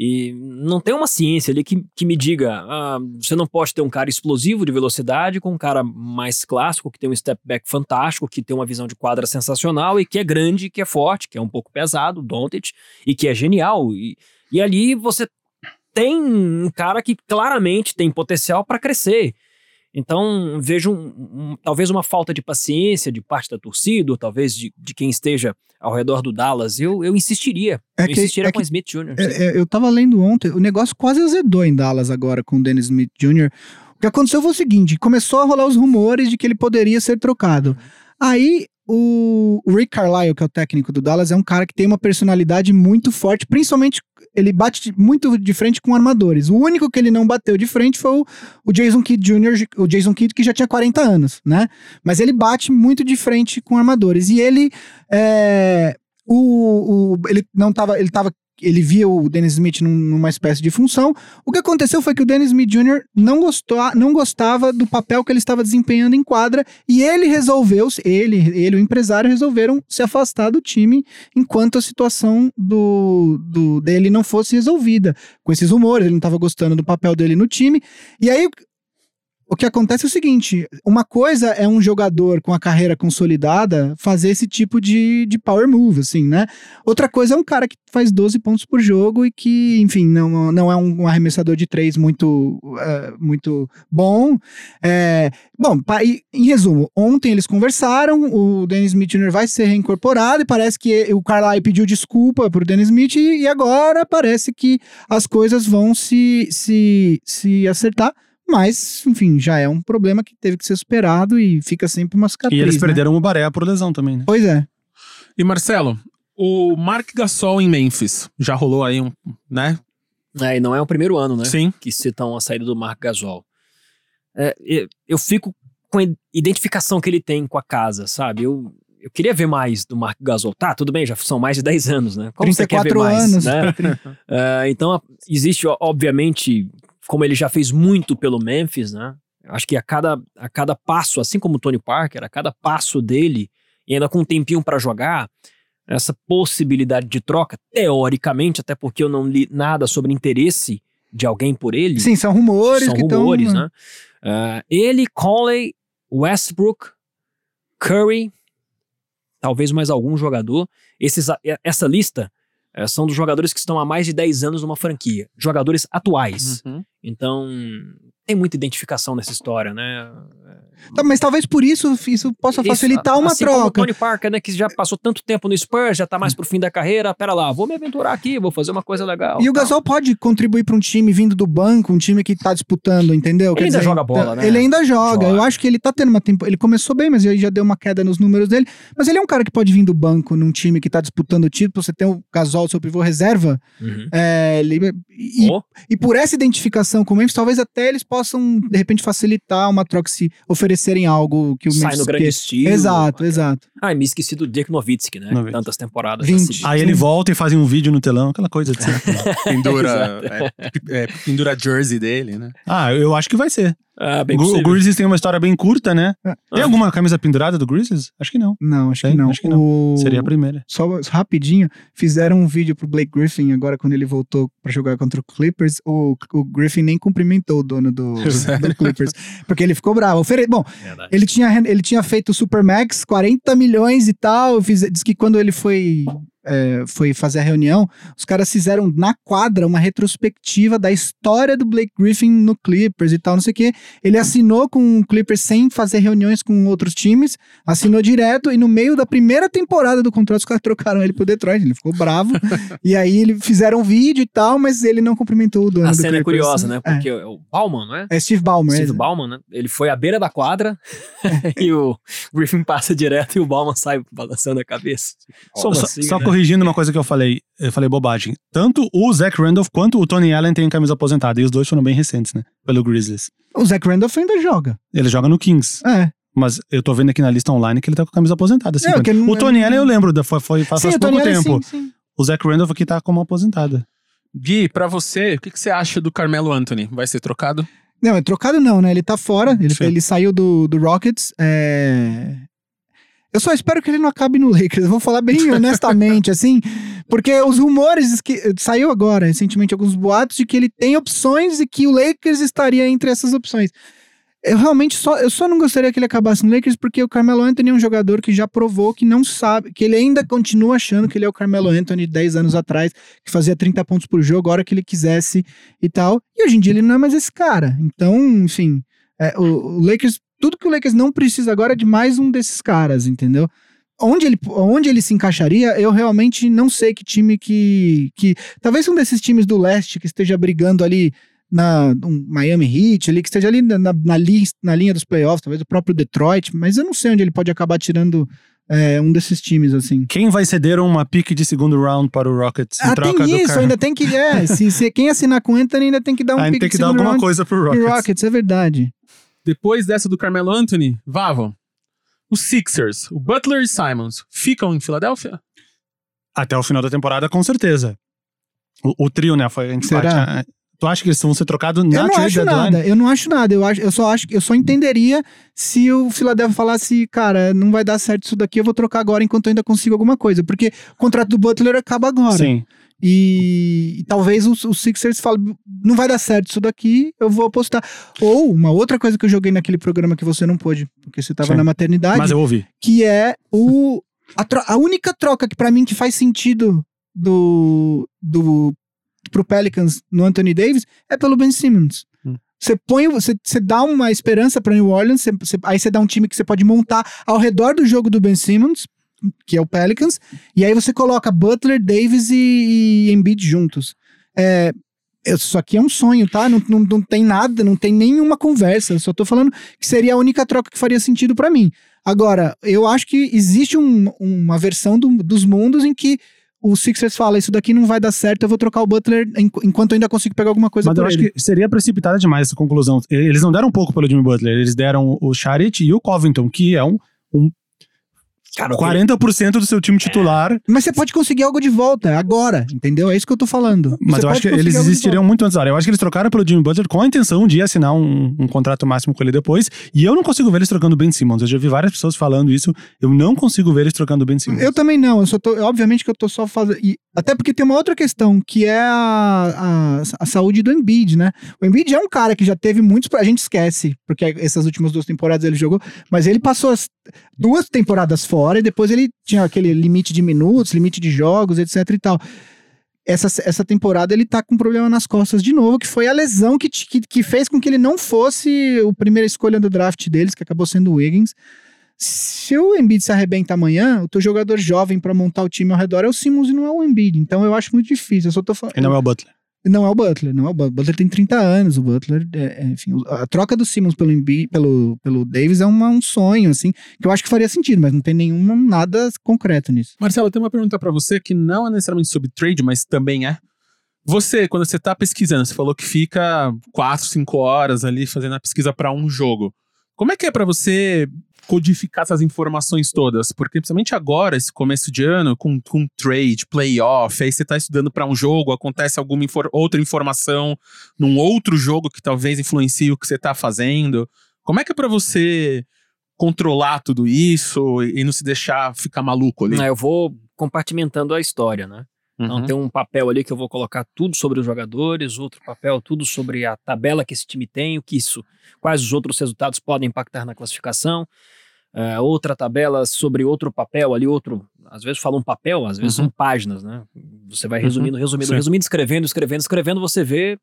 E não tem uma ciência ali que, que me diga: ah, você não pode ter um cara explosivo de velocidade com um cara mais clássico, que tem um step back fantástico, que tem uma visão de quadra sensacional e que é grande, que é forte, que é um pouco pesado, Doncic, e que é genial. E, e ali você tem um cara que claramente tem potencial para crescer. Então, vejo um- um- talvez uma falta de paciência de parte da torcida, ou talvez de, de quem esteja ao redor do Dallas. Eu, eu insistiria. É eu que- insistiria é com que- Smith Jr. É, é, eu tava lendo ontem, o negócio quase azedou em Dallas agora com o Dennis Smith Jr. O que aconteceu foi o seguinte: começou a rolar os rumores de que ele poderia ser trocado. Aí o, Rick Carlisle, que é o técnico do Dallas, é um cara que tem uma personalidade muito forte, principalmente ele bate muito de frente com armadores. O único que ele não bateu de frente foi o, o Jason Kidd Jr., o Jason Kidd que já tinha 40 anos, né? Mas ele bate muito de frente com armadores. E ele é, o, o- ele não tava, ele tava, ele via o Dennis Smith num- numa espécie de função. O que aconteceu foi que o Dennis Smith Jr. não gostou, não gostava do papel que ele estava desempenhando em quadra e ele resolveu, ele, ele o empresário resolveram se afastar do time enquanto a situação do, do dele não fosse resolvida. Com esses rumores, ele não estava gostando do papel dele no time. E aí o que acontece é o seguinte: uma coisa é um jogador com a carreira consolidada fazer esse tipo de, de power move, assim, né? Outra coisa é um cara que faz 12 pontos por jogo e que, enfim, não, não é um, arremessador de três muito, eh, muito bom. É, bom, pa- e, em resumo, ontem eles conversaram, o Dennis Smith Jr. vai ser reincorporado e parece que o Carlisle pediu desculpa pro Dennis Smith e, e agora parece que as coisas vão se, se, se acertar. Mas, enfim, já é um problema que teve que ser superado e fica sempre uma cicatriz. E eles né? perderam o Baré por lesão também, né? Pois é. E Marcelo, o Mark Gasol em Memphis, já rolou aí um, né? É, e não é o primeiro ano, né? Sim. Que citam a saída do Mark Gasol. É, eu, fico com a identificação que ele tem com a casa, sabe? Eu, eu queria ver mais do Mark Gasol. Tá, tudo bem, já são mais de 10 anos, né? Como você quer ver 34 mais, anos. né? É, então, existe, obviamente, como ele já fez muito pelo Memphis, né? Acho que a cada, a cada passo, assim como o Tony Parker, a cada passo dele, e ainda com um tempinho para jogar, essa possibilidade de troca, teoricamente, até porque eu não li nada sobre interesse de alguém por ele. Sim, são rumores são rumores, né? Ah, ele, Conley, Westbrook, Curry, talvez mais algum jogador. Esses, essa lista eh, são dos jogadores que estão há mais de 10 anos numa franquia. Jogadores atuais. Uhum. Então, tem muita identificação nessa história, né? Tá, mas talvez por isso isso possa Isso, facilitar uma assim Como o troca. Tony Parker, né? Que já passou tanto tempo no Spurs, já tá mais pro fim da carreira. Pera lá, vou me aventurar aqui, vou fazer uma coisa legal. E o. Gasol pode contribuir para um time vindo do banco, um time que tá disputando, entendeu? Ele ainda joga bola, né? Ele ainda joga. Joga. Eu acho que ele tá tendo uma tempo. Ele começou bem, mas ele já deu uma queda nos números dele. Mas ele é um cara que pode vir do banco num time que tá disputando o título. Você tem o Gasol, seu pivô reserva. Uhum. É, ele- e, Oh, e por essa identificação com o Memphis, talvez até eles possam possam, de repente, facilitar uma troca se oferecerem algo que o Sai no grande estilo. Exato, exato. Ah, e me esqueci do Dirk Nowitzki, né? Nowitzki. Tantas temporadas. 20. seguidas. Aí ele volta e faz um vídeo no telão, aquela coisa de sempre. Pendura, é, é, pendura a jersey dele, né? ah, eu acho que vai ser. Ah, bem O. Grizzlies tem uma história bem curta, né? É. Tem alguma camisa pendurada do Grizzlies? Acho que não. Não, acho Tem? que não. Acho que não. O- Seria a primeira. Só rapidinho, fizeram um vídeo pro Blake Griffin agora quando ele voltou pra jogar contra o Clippers. O, o Griffin nem cumprimentou o dono do, do Clippers, porque ele ficou bravo. Ofere- Bom, Verdade. ele tinha, ele tinha feito o Supermax, 40 milhões e tal. Fiz, diz que quando ele foi, é, foi fazer a reunião, os caras fizeram na quadra uma retrospectiva da história do Blake Griffin no Clippers e tal, não sei o quê. Ele assinou com o Clippers sem fazer reuniões com outros times, assinou direto e no meio da primeira temporada do contrato os caras trocaram ele pro Detroit, ele ficou bravo. e aí ele fizeram um vídeo e tal, mas ele não cumprimentou o dono A do cena é Clippers. curiosa, né? É. Porque o Bauman, não é? É Steve Ballmer. Steve é. Bauman, né? Ele foi à beira da quadra e o Griffin passa direto e o Bauman sai balançando a cabeça. Só- assim, só né? Corrigindo uma coisa que eu falei, eu falei bobagem. Tanto o Zach Randolph quanto o Tony Allen têm camisa aposentada, e os dois foram bem recentes, né? Pelo Grizzlies. O Zach Randolph ainda joga. Ele joga no Kings, É. mas eu tô vendo aqui na lista online que ele tá com a camisa aposentada. É, ele não- o Tony Allen eu lembro, da- foi, foi faz, Sim, faz o Tony pouco Allen, tempo. sim, sim. O Zach Randolph aqui tá como aposentada. Gui, pra você, o que, que você acha do Carmelo Anthony? Vai ser trocado? Não, é trocado não, né? Ele tá fora, ele, ele saiu do, do Rockets. é, Eu só espero que ele não acabe no Lakers, eu vou falar bem honestamente, assim, porque os rumores que saiu agora, recentemente, alguns boatos de que ele tem opções e que o Lakers estaria entre essas opções. Eu realmente só, eu só não gostaria que ele acabasse no Lakers porque o Carmelo Anthony é um jogador que já provou que não sabe, que ele ainda continua achando que ele é o Carmelo Anthony de 10 anos atrás, que fazia 30 pontos por jogo a hora que ele quisesse e tal. E hoje em dia ele não é mais esse cara. Então, enfim, é, o, o Lakers, tudo que o Lakers não precisa agora é de mais um desses caras, entendeu? Onde ele, onde ele se encaixaria, eu realmente não sei que time que, que. Talvez um desses times do leste que esteja brigando ali na um Miami Heat, ali, que esteja ali na, na, na, li- na linha dos playoffs, talvez o próprio Detroit, mas eu não sei onde ele pode acabar tirando é, um desses times, assim. Quem vai ceder uma pique de segundo round para o Rockets em Ah, troca tem isso, ainda tem que. É, se, se quem assinar com o Anthony ainda tem que dar um Ainda pick tem que dar alguma round coisa pro pro Rockets. Rockets, é verdade. Depois dessa do Carmelo Anthony, Vavo, os Sixers, o Butler e Simons, ficam em Filadélfia? Até o final da temporada, com certeza. O, o trio, né? Foi, a gente Será? bate- Tu acha que eles vão ser trocados na Eu não acho deadline? nada, eu não acho nada. Eu, acho, eu só acho eu só entenderia se o Philadelphia falasse, cara, não vai dar certo isso daqui, eu vou trocar agora enquanto eu ainda consigo alguma coisa. Porque o contrato do Butler acaba agora. Sim. E, e talvez os, os Sixers falem, não vai dar certo isso daqui, eu vou apostar. Ou uma outra coisa que eu joguei naquele programa que você não pôde, porque você tava Sim. na maternidade, Mas eu ouvi. que é o a, tro- a única troca que pra mim que faz sentido do do pro Pelicans no Anthony Davis é pelo Ben Simmons. Hum. Você põe, você, dá uma esperança pra New Orleans, você- você- aí você dá um time que você pode montar ao redor do jogo do Ben Simmons, que é o Pelicans, e aí você coloca Butler, Davis e, e Embiid juntos. É, isso aqui é um sonho, tá? Não, não, não tem nada, não tem nenhuma conversa. Eu só tô falando que seria a única troca que faria sentido pra mim. Agora, eu acho que existe um- uma versão do- dos mundos em que o Sixers fala: Isso daqui não vai dar certo, eu vou trocar o Butler en- enquanto eu ainda consigo pegar alguma coisa Mas eu acho ele. que seria precipitada demais essa conclusão. Eles não deram um pouco pelo Jimmy Butler, eles deram o Charit e o Covington, que é um Cara, o que- 40% do seu time titular. Mas você pode conseguir algo de volta, agora, entendeu? É isso que eu tô falando. Mas Você eu acho que eles existiriam muito antes. Olha, eu acho que eles trocaram pelo Jimmy Butler com a intenção de assinar um, um contrato máximo com ele depois. E eu não consigo ver eles trocando o Ben Simmons. Eu já vi várias pessoas falando isso. Eu não consigo ver eles trocando o Ben Simmons. Eu também não, eu só tô. Obviamente que eu tô só fazendo. e Até porque tem uma outra questão, que é a, a, a saúde do Embiid, né? O Embiid é um cara que já teve muitos. A gente esquece, porque essas últimas duas temporadas ele jogou, mas ele passou as duas temporadas fora e depois ele tinha aquele limite de minutos, limite de jogos, etc e tal. Essa, essa temporada ele tá com um problema nas costas de novo, que foi a lesão que, que, que fez com que ele não fosse o primeira escolha do draft deles, que acabou sendo o Wiggins. Se o Embiid se arrebenta amanhã, o teu jogador jovem pra montar o time ao redor é o Simmons e não é o Embiid. Então eu acho muito difícil. Eu só tô falando. E não é o Butler. Não é o Butler, não é o Butler. O Butler tem 30 anos, o Butler, é, é, enfim, a troca do Simmons pelo, pelo, pelo Davis é uma- um sonho, assim, que eu acho que faria sentido, mas não tem nenhuma, nada concreto nisso. Marcelo, eu tenho uma pergunta pra você que não é necessariamente sobre trade, mas também é. Você, quando você tá pesquisando, você falou que fica 4, 5 horas ali fazendo a pesquisa para um jogo. Como é que é para você codificar essas informações todas? Porque principalmente agora, esse começo de ano, com, com trade, playoff, aí você tá estudando para um jogo, acontece alguma infor outra informação num outro jogo que talvez influencie o que você tá fazendo. Como é que é para você controlar tudo isso e não se deixar ficar maluco ali? É, eu vou compartimentando a história, né? Então Uhum. tem um papel ali que eu vou colocar tudo sobre os jogadores, outro papel tudo sobre a tabela que esse time tem, o que isso, quais os outros resultados podem impactar na classificação. É, outra tabela sobre outro papel ali, outro. Às vezes fala um papel, às vezes Uhum. são páginas, né? Você vai Uhum. resumindo, resumindo, Sim. resumindo, escrevendo, escrevendo, escrevendo, você vê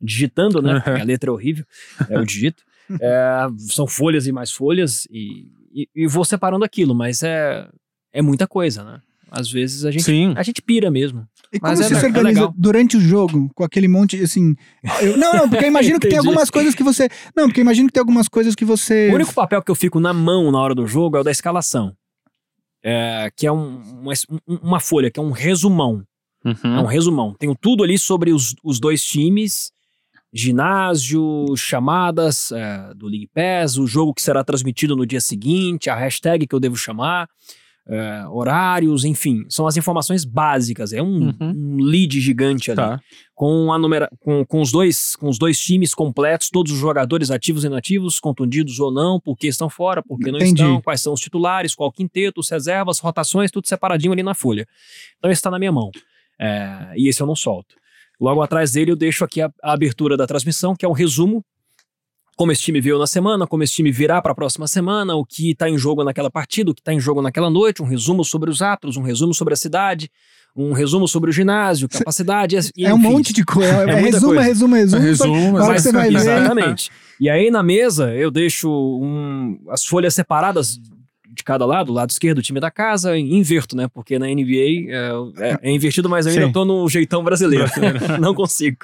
digitando, né? Uhum. A letra é horrível, é o digito. É, são folhas e mais folhas, e, e, e vou separando aquilo, mas é, é muita coisa, né? Às vezes a gente, Sim. a gente pira mesmo. E como Mas é você se é organiza legal. durante o jogo, com aquele monte, assim... eu- não, não, porque eu imagino que tem algumas coisas que você... Não, porque eu imagino que tem algumas coisas que você... O único papel que eu fico na mão na hora do jogo é o da escalação. É, que é um- uma, um- uma folha, que é um resumão. É Uhum. um resumão. Tenho tudo ali sobre os, os dois times, ginásio, chamadas é, do League Pass, o jogo que será transmitido no dia seguinte, a hashtag que eu devo chamar, é, horários, enfim. São as informações básicas. É um, Uhum. um lead gigante ali. Tá. com, a numera com, com, os dois, com os dois times completos, todos os jogadores ativos e inativos, contundidos ou não, por que estão fora, por que não Entendi. estão, quais são os titulares, qual quinteto, os reservas, rotações, tudo separadinho ali na folha. Então esse está na minha mão. É, e esse eu não solto. Logo atrás dele eu deixo aqui a, a abertura da transmissão, que é um resumo. Como esse time veio na semana, como esse time virá para a próxima semana, o que está em jogo naquela partida, o que está em jogo naquela noite, um resumo sobre os atos, um resumo sobre a cidade, um resumo sobre o ginásio, capacidade. e, É um monte de coisa. É, É resumo, coisa. resumo, resumo, Resumo, que mas- você vai ver... Exatamente. E aí na mesa eu deixo um- as folhas separadas cada lado, lado esquerdo o time da casa, inverto, né? Porque na NBA é, é- é invertido, mas eu ainda Sim. tô no jeitão brasileiro. Não consigo.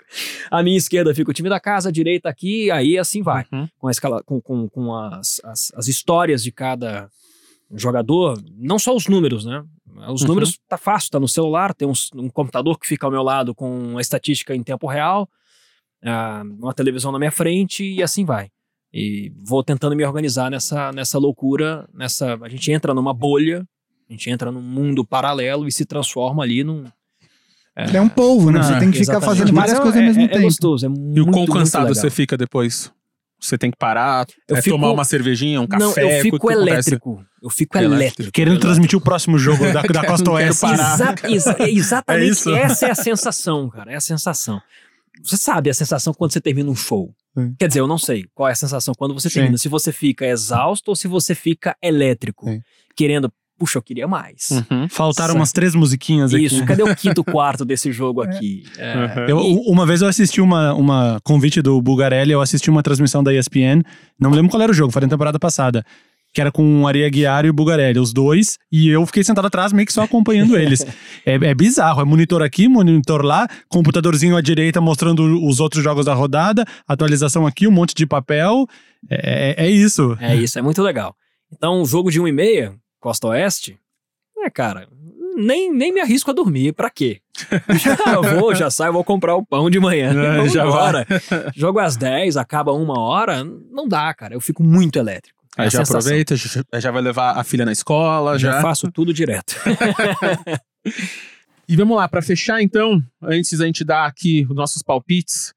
A minha esquerda fica o time da casa, a direita aqui, aí assim vai. Uhum. Com, a escala, com, com, com as, as, as histórias de cada jogador, não só os números, né? Os Uhum. números tá fácil, tá no celular, tem uns- um computador que fica ao meu lado com a estatística em tempo real, ah, uma televisão na minha frente e assim vai. E vou tentando me organizar nessa, nessa loucura, nessa. A gente entra numa bolha, a gente entra num mundo paralelo e se transforma ali num. É um polvo, né? Ah, Você tem que ficar Exatamente. fazendo várias é- coisas ao é- mesmo é tempo. gostoso, é E muito, o quão cansado você fica depois? Você tem que parar, Eu é fico- tomar uma cervejinha, um café. Não, eu fico acontece? elétrico. Eu fico Elétrico. elétrico. Querendo Elétrico. transmitir o próximo jogo da, da Costa Não Oeste. parar. Exa- exa- exatamente. É isso? Essa é a sensação, cara. É a sensação. Você sabe a sensação quando você termina um show. Sim. Quer dizer, eu não sei qual é a sensação quando você Sim. termina. Se você fica exausto ou se você fica elétrico. Sim. Querendo, puxa, eu queria mais. Uhum. Faltaram Certo. umas três musiquinhas aqui. Isso, cadê o quinto quarto desse jogo aqui? É, Uhum. Eu, uma vez eu assisti uma, uma convite do Bulgarelli, eu assisti uma transmissão da ESPN, não me lembro qual era o jogo, foi na temporada passada, que era com o Aria Guiar e o Bulgarelli, os dois, e eu fiquei sentado atrás meio que só acompanhando eles. É, é bizarro, é monitor aqui, monitor lá, computadorzinho à direita mostrando os outros jogos da rodada, atualização aqui, um monte de papel, é, é- é isso. É isso, é muito legal. Então, um jogo de 1 e meia, Costa Oeste, é, cara, nem, nem me arrisco a dormir. Pra quê? Já vou, já saio, vou comprar o pão de manhã. É, Vamos já embora. Jogo às 10, acaba uma hora, não dá, cara. Eu fico muito elétrico. É Aí já sensação. aproveita, já, vai levar a filha na escola, Já já. faço tudo direto. E vamos lá, pra fechar então, antes da gente dar aqui os nossos palpites,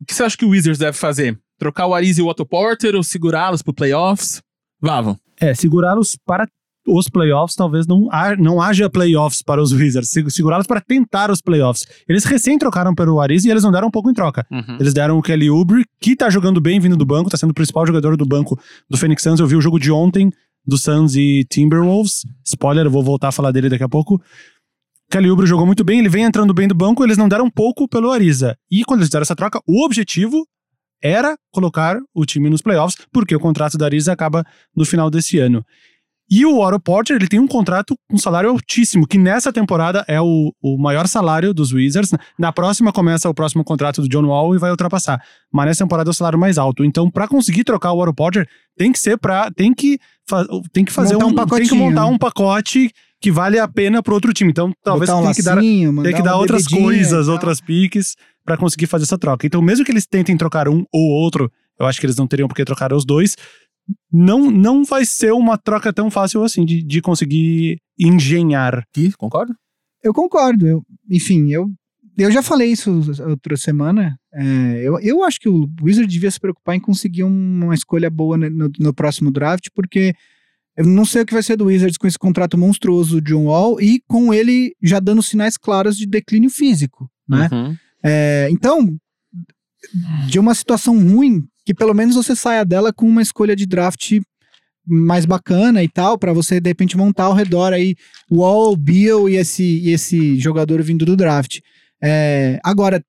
o que você acha que o Wizards deve fazer? Trocar o Ariz e o Otto Porter ou segurá-los pro playoffs? Vavam. É, segurá-los para os playoffs, talvez não, ha- não haja playoffs para os Wizards, seg- segurá-los para tentar os playoffs. Eles recém trocaram pelo Ariz e eles não deram um pouco em troca. Eles deram o Kelly Oubre, que tá jogando bem vindo do banco, tá sendo o principal jogador do banco do Phoenix Suns. Eu vi o jogo de ontem do Suns e Timberwolves. Spoiler, eu vou voltar a falar dele daqui a pouco. Kelly Oubre jogou muito bem, ele vem entrando bem do banco, eles não deram um pouco pelo Ariza. E quando eles fizeram essa troca, o objetivo era colocar o time nos playoffs, porque o contrato da Ariza acaba no final desse ano. E o Otto Porter, ele tem um contrato com um salário altíssimo, que nessa temporada é o, o maior salário dos Wizards. Na próxima começa o próximo contrato do John Wall e vai ultrapassar. Mas nessa temporada é o salário mais alto. Então, pra conseguir trocar o Otto Porter, tem que ser pra. Tem que, tem que fazer Montar um Tem que montar né? um pacote que vale a pena pro outro time. Então, talvez um tenha que dar, tem que dar outras coisas, outras piques, pra conseguir fazer essa troca. Então, mesmo que eles tentem trocar um ou outro, eu acho que eles não teriam por que trocar os dois. Não, não vai ser uma troca tão fácil assim de, de conseguir engenhar. Aqui, concorda? Eu concordo. Eu, enfim, eu, eu já falei isso outra semana. É, eu, eu acho que o Wizard devia se preocupar em conseguir uma escolha boa no, no- no próximo draft, porque eu não sei o que vai ser do Wizards com esse contrato monstruoso de John Wall e com ele já dando sinais claros de declínio físico, né? Uhum. É, então, de uma situação ruim, que pelo menos você saia dela com uma escolha de draft mais bacana e tal, pra você de repente montar ao redor aí Wall, Bill e esse, e esse jogador vindo do draft. É, agora,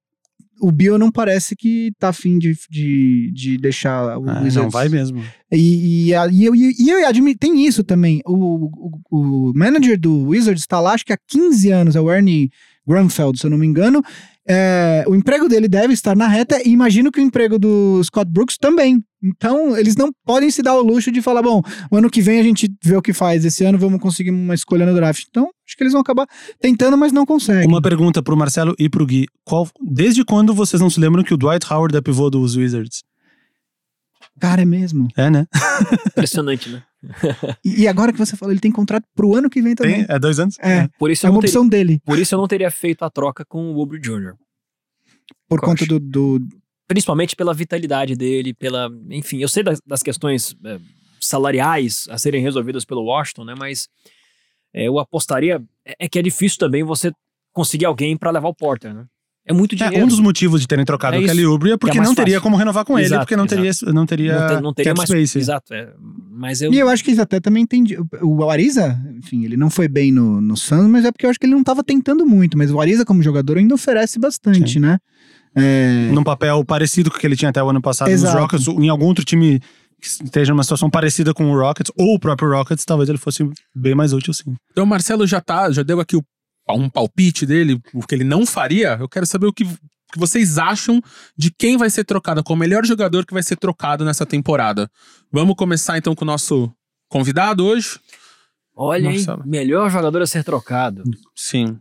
o Bill não parece que tá afim de, de, de deixar o Ah, Wizards. não vai mesmo. E, e, e eu, e, e eu admito, tem isso também. O, o, o manager do Wizards está lá, acho que há 15 anos, é o Ernie Grunfeld, se eu não me engano. É, o emprego dele deve estar na reta e imagino que o emprego do Scott Brooks também. Então, eles não podem se dar o luxo de falar, bom, o ano que vem a gente vê o que faz, esse ano vamos conseguir uma escolha no draft. Então, acho que eles vão acabar tentando, mas não conseguem. Uma pergunta pro Marcelo e pro Gui. Qual, desde quando vocês não se lembram que o Dwight Howard é pivô dos Wizards? Cara, é mesmo. É, né? Impressionante, né? E, agora que você falou, ele tem contrato pro ano que vem também. Tem? É dois anos? É, Por isso, é uma não teria, opção dele, por isso eu não teria feito a troca com o Woodbury Jr. por conta do, do, Principalmente pela vitalidade dele, pela. Enfim, eu sei das, das questões é, salariais a serem resolvidas pelo Washington, né? Mas é, eu apostaria. É, é que é difícil também você conseguir alguém pra levar o Porter, né? É muito É, dinheiro. um dos motivos de terem trocado É o. Kelly Oubre é porque Que é não teria fácil. como renovar com ele, Exato, porque não teria, não teria, não, ter- não teria mais. space. Exato. é. Mas eu. E eu acho que eles até também entendi. O o Ariza, enfim, ele não foi bem no, no Suns, mas é porque eu acho que ele não estava tentando muito. Mas o Ariza, como jogador, ainda oferece bastante, Sim. né? É, Num papel parecido com o que ele tinha até o ano passado Exato. nos Rockets, ou em algum outro time que esteja numa situação parecida com o Rockets, ou o próprio Rockets, talvez ele fosse bem mais útil, sim. Então o Marcelo já tá, já deu aqui o- um palpite dele, o que ele não faria. Eu quero saber o que, o que vocês acham de quem vai ser trocado, qual o melhor jogador que vai ser trocado nessa temporada. Vamos começar então com o nosso convidado hoje? Olha, hein? Melhor jogador a ser trocado. Sim.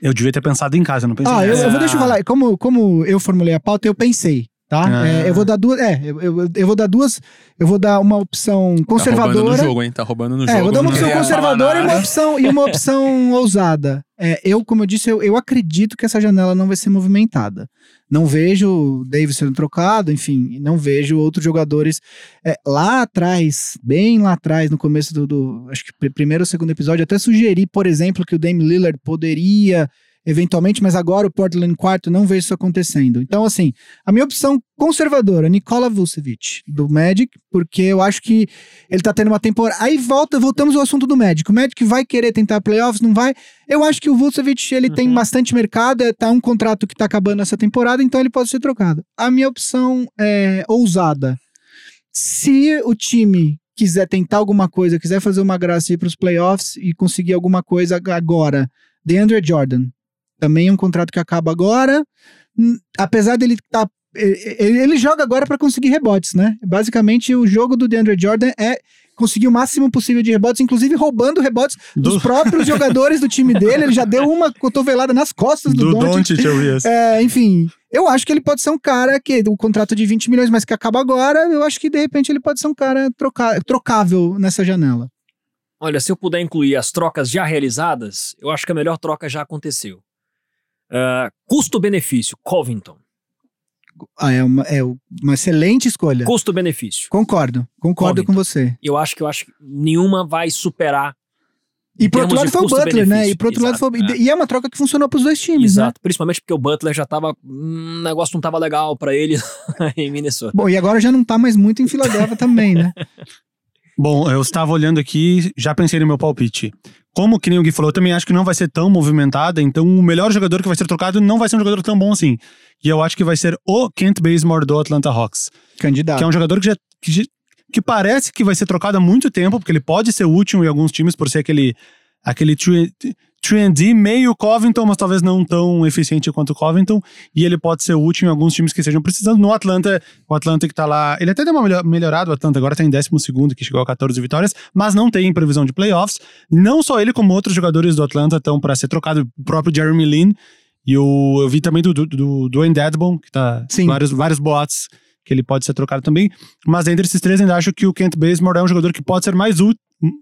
Eu devia ter pensado em casa, não pensei Ah, eu, eu vou deixar eu falar. Como, como eu formulei a pauta, eu pensei, tá? Ah. É, eu vou dar duas. É, eu, eu, eu vou dar duas. Eu vou dar uma opção Tá roubando no conservadora. jogo, hein? Tá roubando no É, jogo. eu vou dar uma opção conservadora e uma opção, e uma opção ousada. É, eu, como eu disse, eu, eu acredito que essa janela não vai ser movimentada. Não vejo o Davis sendo trocado, enfim, não vejo outros jogadores é, lá atrás, bem lá atrás, no começo do, do- acho que pr- primeiro ou segundo episódio, até sugeri, por exemplo, que o Dame Lillard poderia eventualmente, mas agora o Portland quarto, não vejo isso acontecendo. Então, assim, a minha opção conservadora, Nikola Vucevic, do Magic, porque eu acho que ele tá tendo uma temporada. Aí volta, voltamos ao assunto do Magic. O Magic vai querer tentar playoffs, não vai? Eu acho que o Vucevic, ele tem Uhum. bastante mercado, é, tá um contrato que tá acabando essa temporada, então ele pode ser trocado. A minha opção é ousada. Se o time quiser tentar alguma coisa, quiser fazer uma graça e ir pros playoffs e conseguir alguma coisa agora, DeAndre Jordan. Também é um contrato que acaba agora. Hum, Apesar dele tá ele, ele joga agora para conseguir rebotes, né? Basicamente, o jogo do DeAndre Jordan é conseguir o máximo possível de rebotes, inclusive roubando rebotes dos Do- próprios jogadores do time dele. Ele já deu uma cotovelada nas costas do, Do Doncic. É, enfim, eu acho que ele pode ser um cara que o contrato de 20 milhões, mas que acaba agora, eu acho que de repente ele pode ser um cara troca, trocável nessa janela. Olha, se eu puder incluir as trocas já realizadas, eu acho que a melhor troca já aconteceu. Ah, Custo-benefício, Covington. Ah, é uma, é uma excelente escolha. Custo-benefício. Concordo, concordo Covington. com você. Eu acho que eu acho que nenhuma vai superar. E pro outro lado foi o Butler, né? E pro outro lado Exato, foi. é. E é uma troca que funcionou pros dois times, né? Exato. Principalmente porque o Butler já tava. hum, O negócio não tava legal pra ele em Minnesota. Bom, e agora já não tá mais muito em Filadélfia também, né? Bom, eu estava olhando aqui, já pensei no meu palpite. Como que nem o Gui falou, eu também acho que não vai ser tão movimentada, então o melhor jogador que vai ser trocado não vai ser um jogador tão bom assim. E eu acho que vai ser o Kent Bazemore do Atlanta Hawks, Candidato. que é um jogador que já que, que parece que vai ser trocado há muito tempo, porque ele pode ser útil em alguns times por ser aquele aquele 3 3D, meio Covington, mas talvez não tão eficiente quanto o Covington. E ele pode ser útil em alguns times que estejam precisando. No Atlanta, o Atlanta que tá lá. Ele até deu uma melhor, melhorada, o Atlanta agora tá em 12, que chegou a 14 vitórias, mas não tem previsão de playoffs. Não só ele, como outros jogadores do Atlanta estão para ser trocado. O próprio Jeremy Lin. E o, eu vi também do, do, do Dwayne Dedbon, que tá Sim. vários, vários boatos que ele pode ser trocado também. Mas entre esses três, ainda acho que o Kent Bazemore é um jogador que pode ser mais, ú-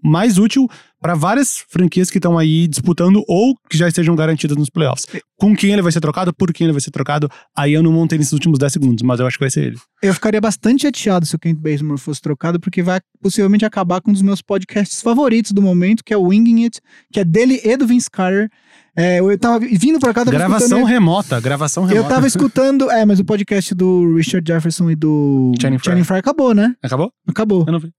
mais útil para várias franquias que estão aí disputando ou que já estejam garantidas nos playoffs. Com quem ele vai ser trocado, por quem ele vai ser trocado, aí eu não montei nesses últimos 10 segundos, mas eu acho que vai ser ele. Eu ficaria bastante chateado se o Kent Bazemore fosse trocado, porque vai possivelmente acabar com um dos meus podcasts favoritos do momento, que é o Winging It, que é dele e do Vince Carter. É, eu tava vindo pra cá, tava gravação remota, gravação remota. Eu tava escutando. É, mas o podcast do Richard Jefferson e do Channing Frye. Channing acabou, né? Acabou? Acabou. Eu não vi.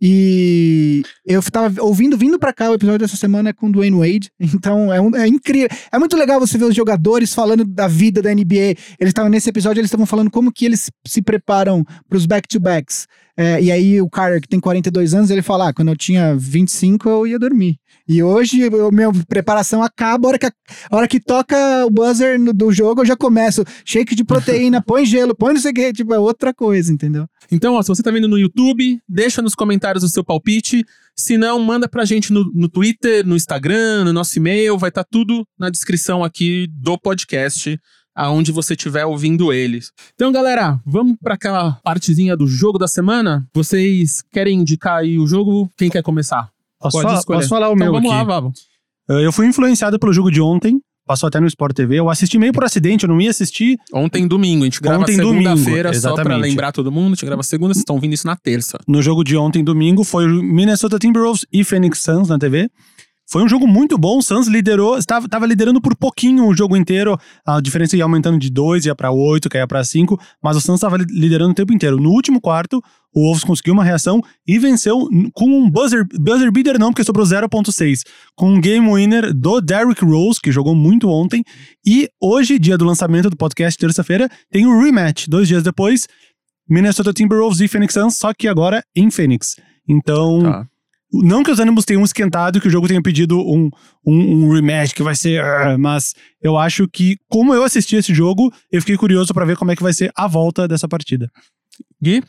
E eu tava ouvindo, vindo pra cá, o episódio dessa semana é com o Dwayne Wade. Então é, um- é incrível. É muito legal você ver os jogadores falando da vida da NBA. Eles estavam nesse episódio, eles estavam falando como que eles se preparam pros back-to-backs. É, e aí o cara que tem 42 anos, ele fala: ah, quando eu tinha 25 eu ia dormir. E hoje a minha preparação acaba, a hora que, a, a hora que toca o buzzer no- do jogo, eu já começo. Shake de proteína, põe gelo, põe não sei o que, tipo, é outra coisa, entendeu? Então, ó, se você tá vendo no YouTube, deixa nos comentários o seu palpite. Se não, manda pra gente no, no Twitter, no Instagram, no nosso e-mail. Vai estar tudo na descrição aqui do podcast, aonde você estiver ouvindo eles. Então, galera, vamos pra aquela partezinha do jogo da semana? Vocês querem indicar aí o jogo? Quem quer começar? Posso, Pode falar, escolher. posso falar o Então meu vamos aqui? lá, Vavo. Uh, Eu fui influenciado pelo jogo de ontem, passou até no Sport TV. Eu assisti meio por acidente, eu não ia assistir. Ontem domingo, a gente grava segunda-feira, só pra lembrar todo mundo. A gente grava segunda, vocês estão ouvindo isso na terça. No jogo de ontem, domingo, foi Minnesota Timberwolves e Phoenix Suns na TV. Foi um jogo muito bom, o Suns liderou, estava, estava liderando por pouquinho o jogo inteiro, a diferença ia aumentando de 2, ia pra 8, caía pra 5, mas o Suns estava li- liderando o tempo inteiro. No último quarto, o Wolves conseguiu uma reação e venceu com um buzzer, buzzer beater não, porque sobrou 0.6, com um game winner do Derrick Rose, que jogou muito ontem, e hoje, dia do lançamento do podcast, terça-feira, tem o rematch, dois dias depois, Minnesota Timberwolves e Phoenix Suns, só que agora em Phoenix. Então, Tá. Não que os ânimos tenham esquentado e que o jogo tenha pedido um, um, um rematch que vai ser. ah, mas eu acho que, como eu assisti esse jogo, eu fiquei curioso pra ver como é que vai ser a volta dessa partida. Gui?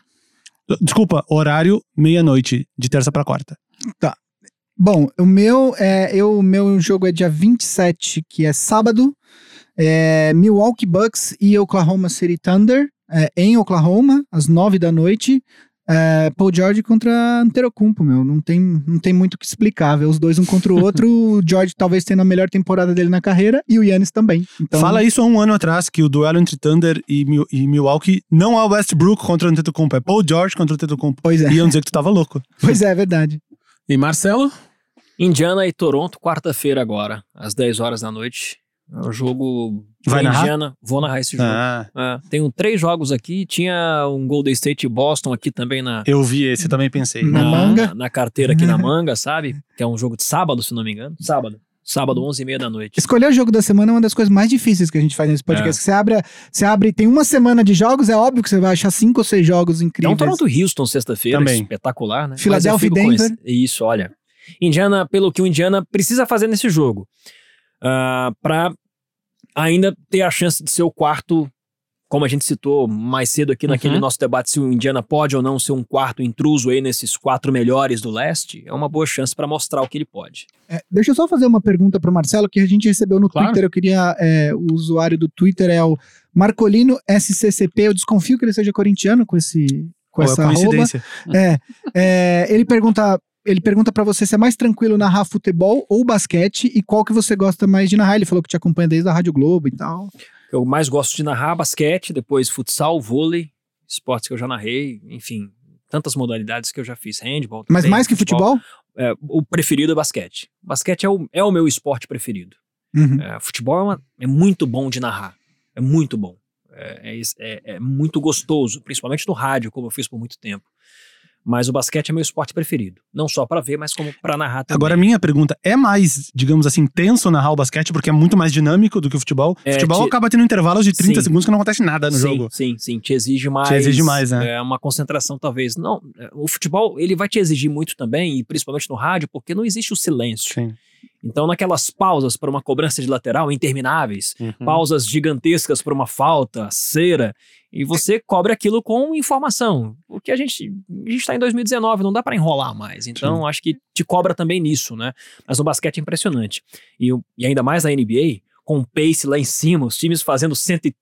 Desculpa, horário meia-noite, de terça pra quarta. Bom, o meu é eu, o meu jogo é dia 27, que é sábado. É Milwaukee Bucks e Oklahoma City Thunder, é, em Oklahoma, às 9 da noite. É, Paul George contra Antetokounmpo, meu. Não tem, não tem muito o que explicar. Ver os dois um contra o outro. o George talvez tendo a melhor temporada dele na carreira e o Yannis também. Então, Fala isso há um ano atrás, que o duelo entre Thunder e, e Milwaukee não é o Westbrook contra o Antetokounmpo, é Paul George contra o Antetokounmpo. Pois é, Iam dizer que tu tava louco. pois é, é verdade. E Marcelo? Indiana e Toronto, quarta-feira agora, às 10 horas da noite. É o jogo. Vai narrar? Indiana, vou narrar esse jogo. Ah, É, tenho três jogos aqui, tinha um Golden State e Boston aqui também na, eu vi esse, também pensei. Na manga. na, na carteira aqui na manga, sabe? Que é um jogo de sábado, se não me engano. Sábado. Sábado, 11h30 da noite. Escolher o jogo da semana é uma das coisas mais difíceis que a gente faz nesse podcast. Você abre, você abre, tem uma semana de jogos, é óbvio que você vai achar cinco ou seis jogos É incríveis. um Toronto Houston sexta-feira, espetacular, né? Philadelphia e Denver. esse- Isso, olha. Indiana, pelo que o Indiana precisa fazer nesse jogo, ah, pra ainda ter a chance de ser o quarto, como a gente citou mais cedo aqui naquele Uhum. nosso debate, se o Indiana pode ou não ser um quarto intruso aí nesses quatro melhores do leste, é uma boa chance pra mostrar o que ele pode. É, deixa eu só fazer uma pergunta pro Marcelo que a gente recebeu no Claro. Twitter. Eu queria. é, o usuário do Twitter é o Marcolino SCCP. Eu desconfio que ele seja corintiano com esse. Com Qual é essa arroba. coincidência? É, é, ele pergunta. Ele pergunta pra você se é mais tranquilo narrar futebol ou basquete e qual que você gosta mais de narrar. Ele falou que te acompanha desde a Rádio Globo e tal. Eu mais gosto de narrar basquete, depois futsal, vôlei, esportes que eu já narrei, enfim, tantas modalidades que eu já fiz, handball. Mas também, mais que futebol? é, o preferido é basquete. Basquete é o, é o meu esporte preferido. Uhum. É, futebol é, uma- é muito bom de narrar. É muito bom. É, é é- é muito gostoso, principalmente no rádio, como eu fiz por muito tempo. Mas o basquete é meu esporte preferido. Não só pra ver, mas como pra narrar também. Agora, a minha pergunta é mais, digamos assim, tenso narrar o basquete, porque é muito mais dinâmico do que o futebol. É, futebol te- acaba tendo intervalos de 30 Sim. segundos que não acontece nada no sim, jogo. Sim, sim, te exige mais. exige mais, né? É uma concentração, talvez. Não, é, o futebol, ele vai te exigir muito também, e principalmente no rádio, porque não existe o silêncio. Sim. Então, naquelas pausas para uma cobrança de lateral intermináveis, Uhum. pausas gigantescas para uma falta, cera, e você cobre aquilo com informação. O que a gente a gente está em 2019, não dá para enrolar mais. Então, acho que te cobra também nisso, né? Mas no basquete é impressionante. E, e ainda mais na NBA, com o pace lá em cima, os times fazendo 130,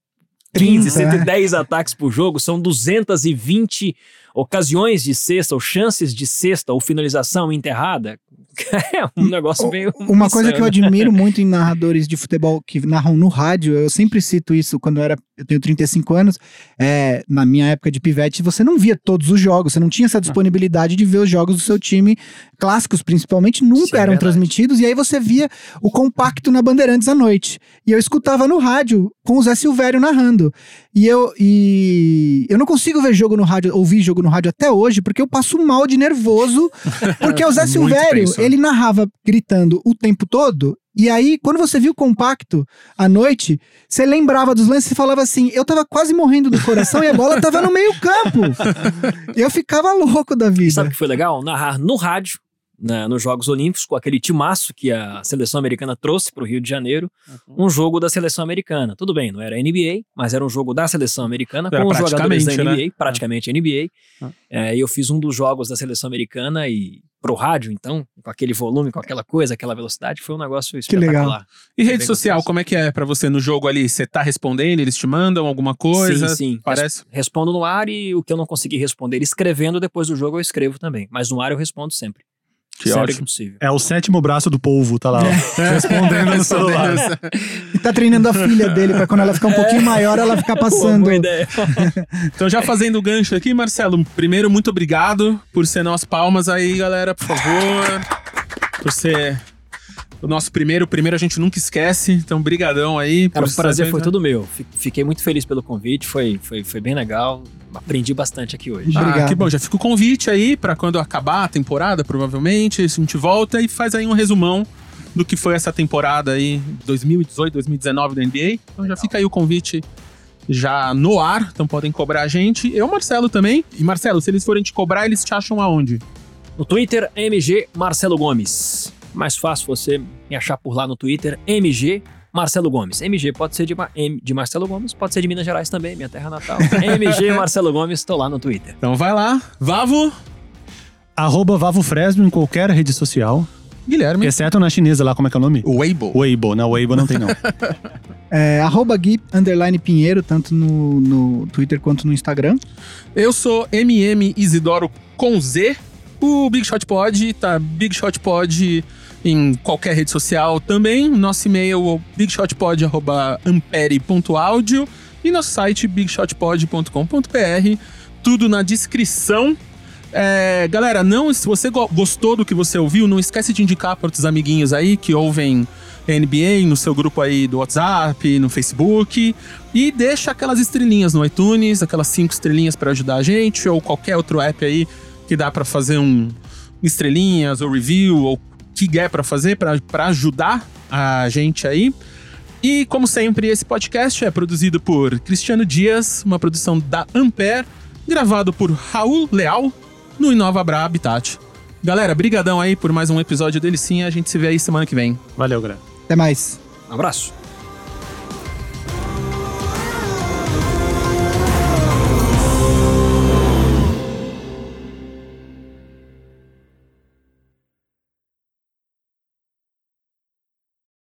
30, 110 ataques por jogo, são 220 ocasiões de cesta, ou chances de cesta, ou finalização enterrada. É um negócio meio. Uma coisa que eu insano. admiro muito em narradores de futebol que narram no rádio, eu sempre cito isso quando eu era. Eu tenho 35 anos. É, na minha época de pivete, você não via todos os jogos, você não tinha essa disponibilidade de ver os jogos do seu time, clássicos principalmente, nunca Sim, é eram verdade. transmitidos, e aí você via o compacto na Bandeirantes à noite. E eu escutava no rádio com o Zé Silvério narrando. E eu, e eu não consigo ver jogo no rádio, ouvir jogo no rádio até hoje, porque eu passo mal de nervoso. Porque o Zé Silvério, tenso. ele narrava gritando o tempo todo. E aí, quando você viu o compacto à noite, você lembrava dos lances e falava assim: eu tava quase morrendo do coração e a bola tava no meio-campo. Eu ficava louco da vida. sabe o que foi legal? Narrar no rádio, né, nos Jogos Olímpicos, com aquele timaço que a seleção americana trouxe para o Rio de Janeiro, Uhum. um jogo da seleção americana. Tudo bem, não era NBA, mas era um jogo da seleção americana Era com os jogadores da NBA, né? praticamente NBA. Ah. É, e eu fiz um dos jogos da seleção americana e pro rádio, então, com aquele volume, com aquela coisa, aquela velocidade, foi um negócio espetacular. legal. E rede social, como é que é pra você no jogo ali? Você tá respondendo, eles te mandam alguma coisa? Sim, sim. Parece. Respondo no ar e o que eu não consegui responder escrevendo depois do jogo eu escrevo também. Mas no ar eu respondo sempre. Que ótimo. possível. É o sétimo braço do polvo, tá lá. ó, Respondendo no celular. E tá treinando a filha dele pra quando ela ficar um pouquinho maior, ela ficar passando. Boa ideia. Então, já fazendo o gancho aqui, Marcelo, primeiro, muito obrigado por ser nós palmas aí, galera, por favor. Por ser o nosso primeiro. O primeiro a gente nunca esquece. Então, brigadão aí. Cara, por o prazer foi todo meu. Fi- Fiquei muito feliz pelo convite, foi, foi, foi bem legal. Aprendi bastante aqui hoje. Ah, Obrigado. que bom. Já fica o convite aí pra quando acabar a temporada, provavelmente. A gente volta e faz aí um resumão do que foi essa temporada aí, 2018, 2019 da NBA. Então já fica aí o convite já no ar, então podem cobrar a gente. Eu, Marcelo, também. E Marcelo, se eles forem te cobrar, eles te acham aonde? No Twitter, MG Marcelo Gomes. Mais fácil você me achar por lá no Twitter, MG Marcelo Gomes. MG pode ser de, Ma- M- de Marcelo Gomes, pode ser de Minas Gerais também, minha terra natal. MG Marcelo Gomes, tô lá no Twitter. Então vai lá. Vavo, Arroba Vavo Fresno em qualquer rede social. Guilherme. Exceto na chinesa lá, como é que é o nome? Weibo. Weibo. Não, Weibo não tem não. É, arroba Gui underline Pinheiro, tanto no, no Twitter quanto no Instagram. Eu sou MM Isidoro com Z. O Big Shot Pod tá Big Shot Pod em qualquer rede social também. Nosso e-mail é bigshotpod@ampere.audio e nosso site bigshotpod.com.br. Tudo na descrição. É, galera, não, se você go- gostou do que você ouviu, não esquece de indicar para outros amiguinhos aí que ouvem NBA no seu grupo aí do WhatsApp, no Facebook. E deixa aquelas estrelinhas no iTunes, aquelas cinco estrelinhas para ajudar a gente, ou qualquer outro app aí que dá para fazer um estrelinhas ou review, ou que der para fazer para ajudar a gente aí. E como sempre, esse podcast é produzido por Cristiano Dias, uma produção da Ampere, gravado por Raul Leal no Inova Bra Habitat. Galera, brigadão aí por mais um episódio dele sim, a gente se vê aí semana que vem. Valeu, galera. Até mais. Um abraço.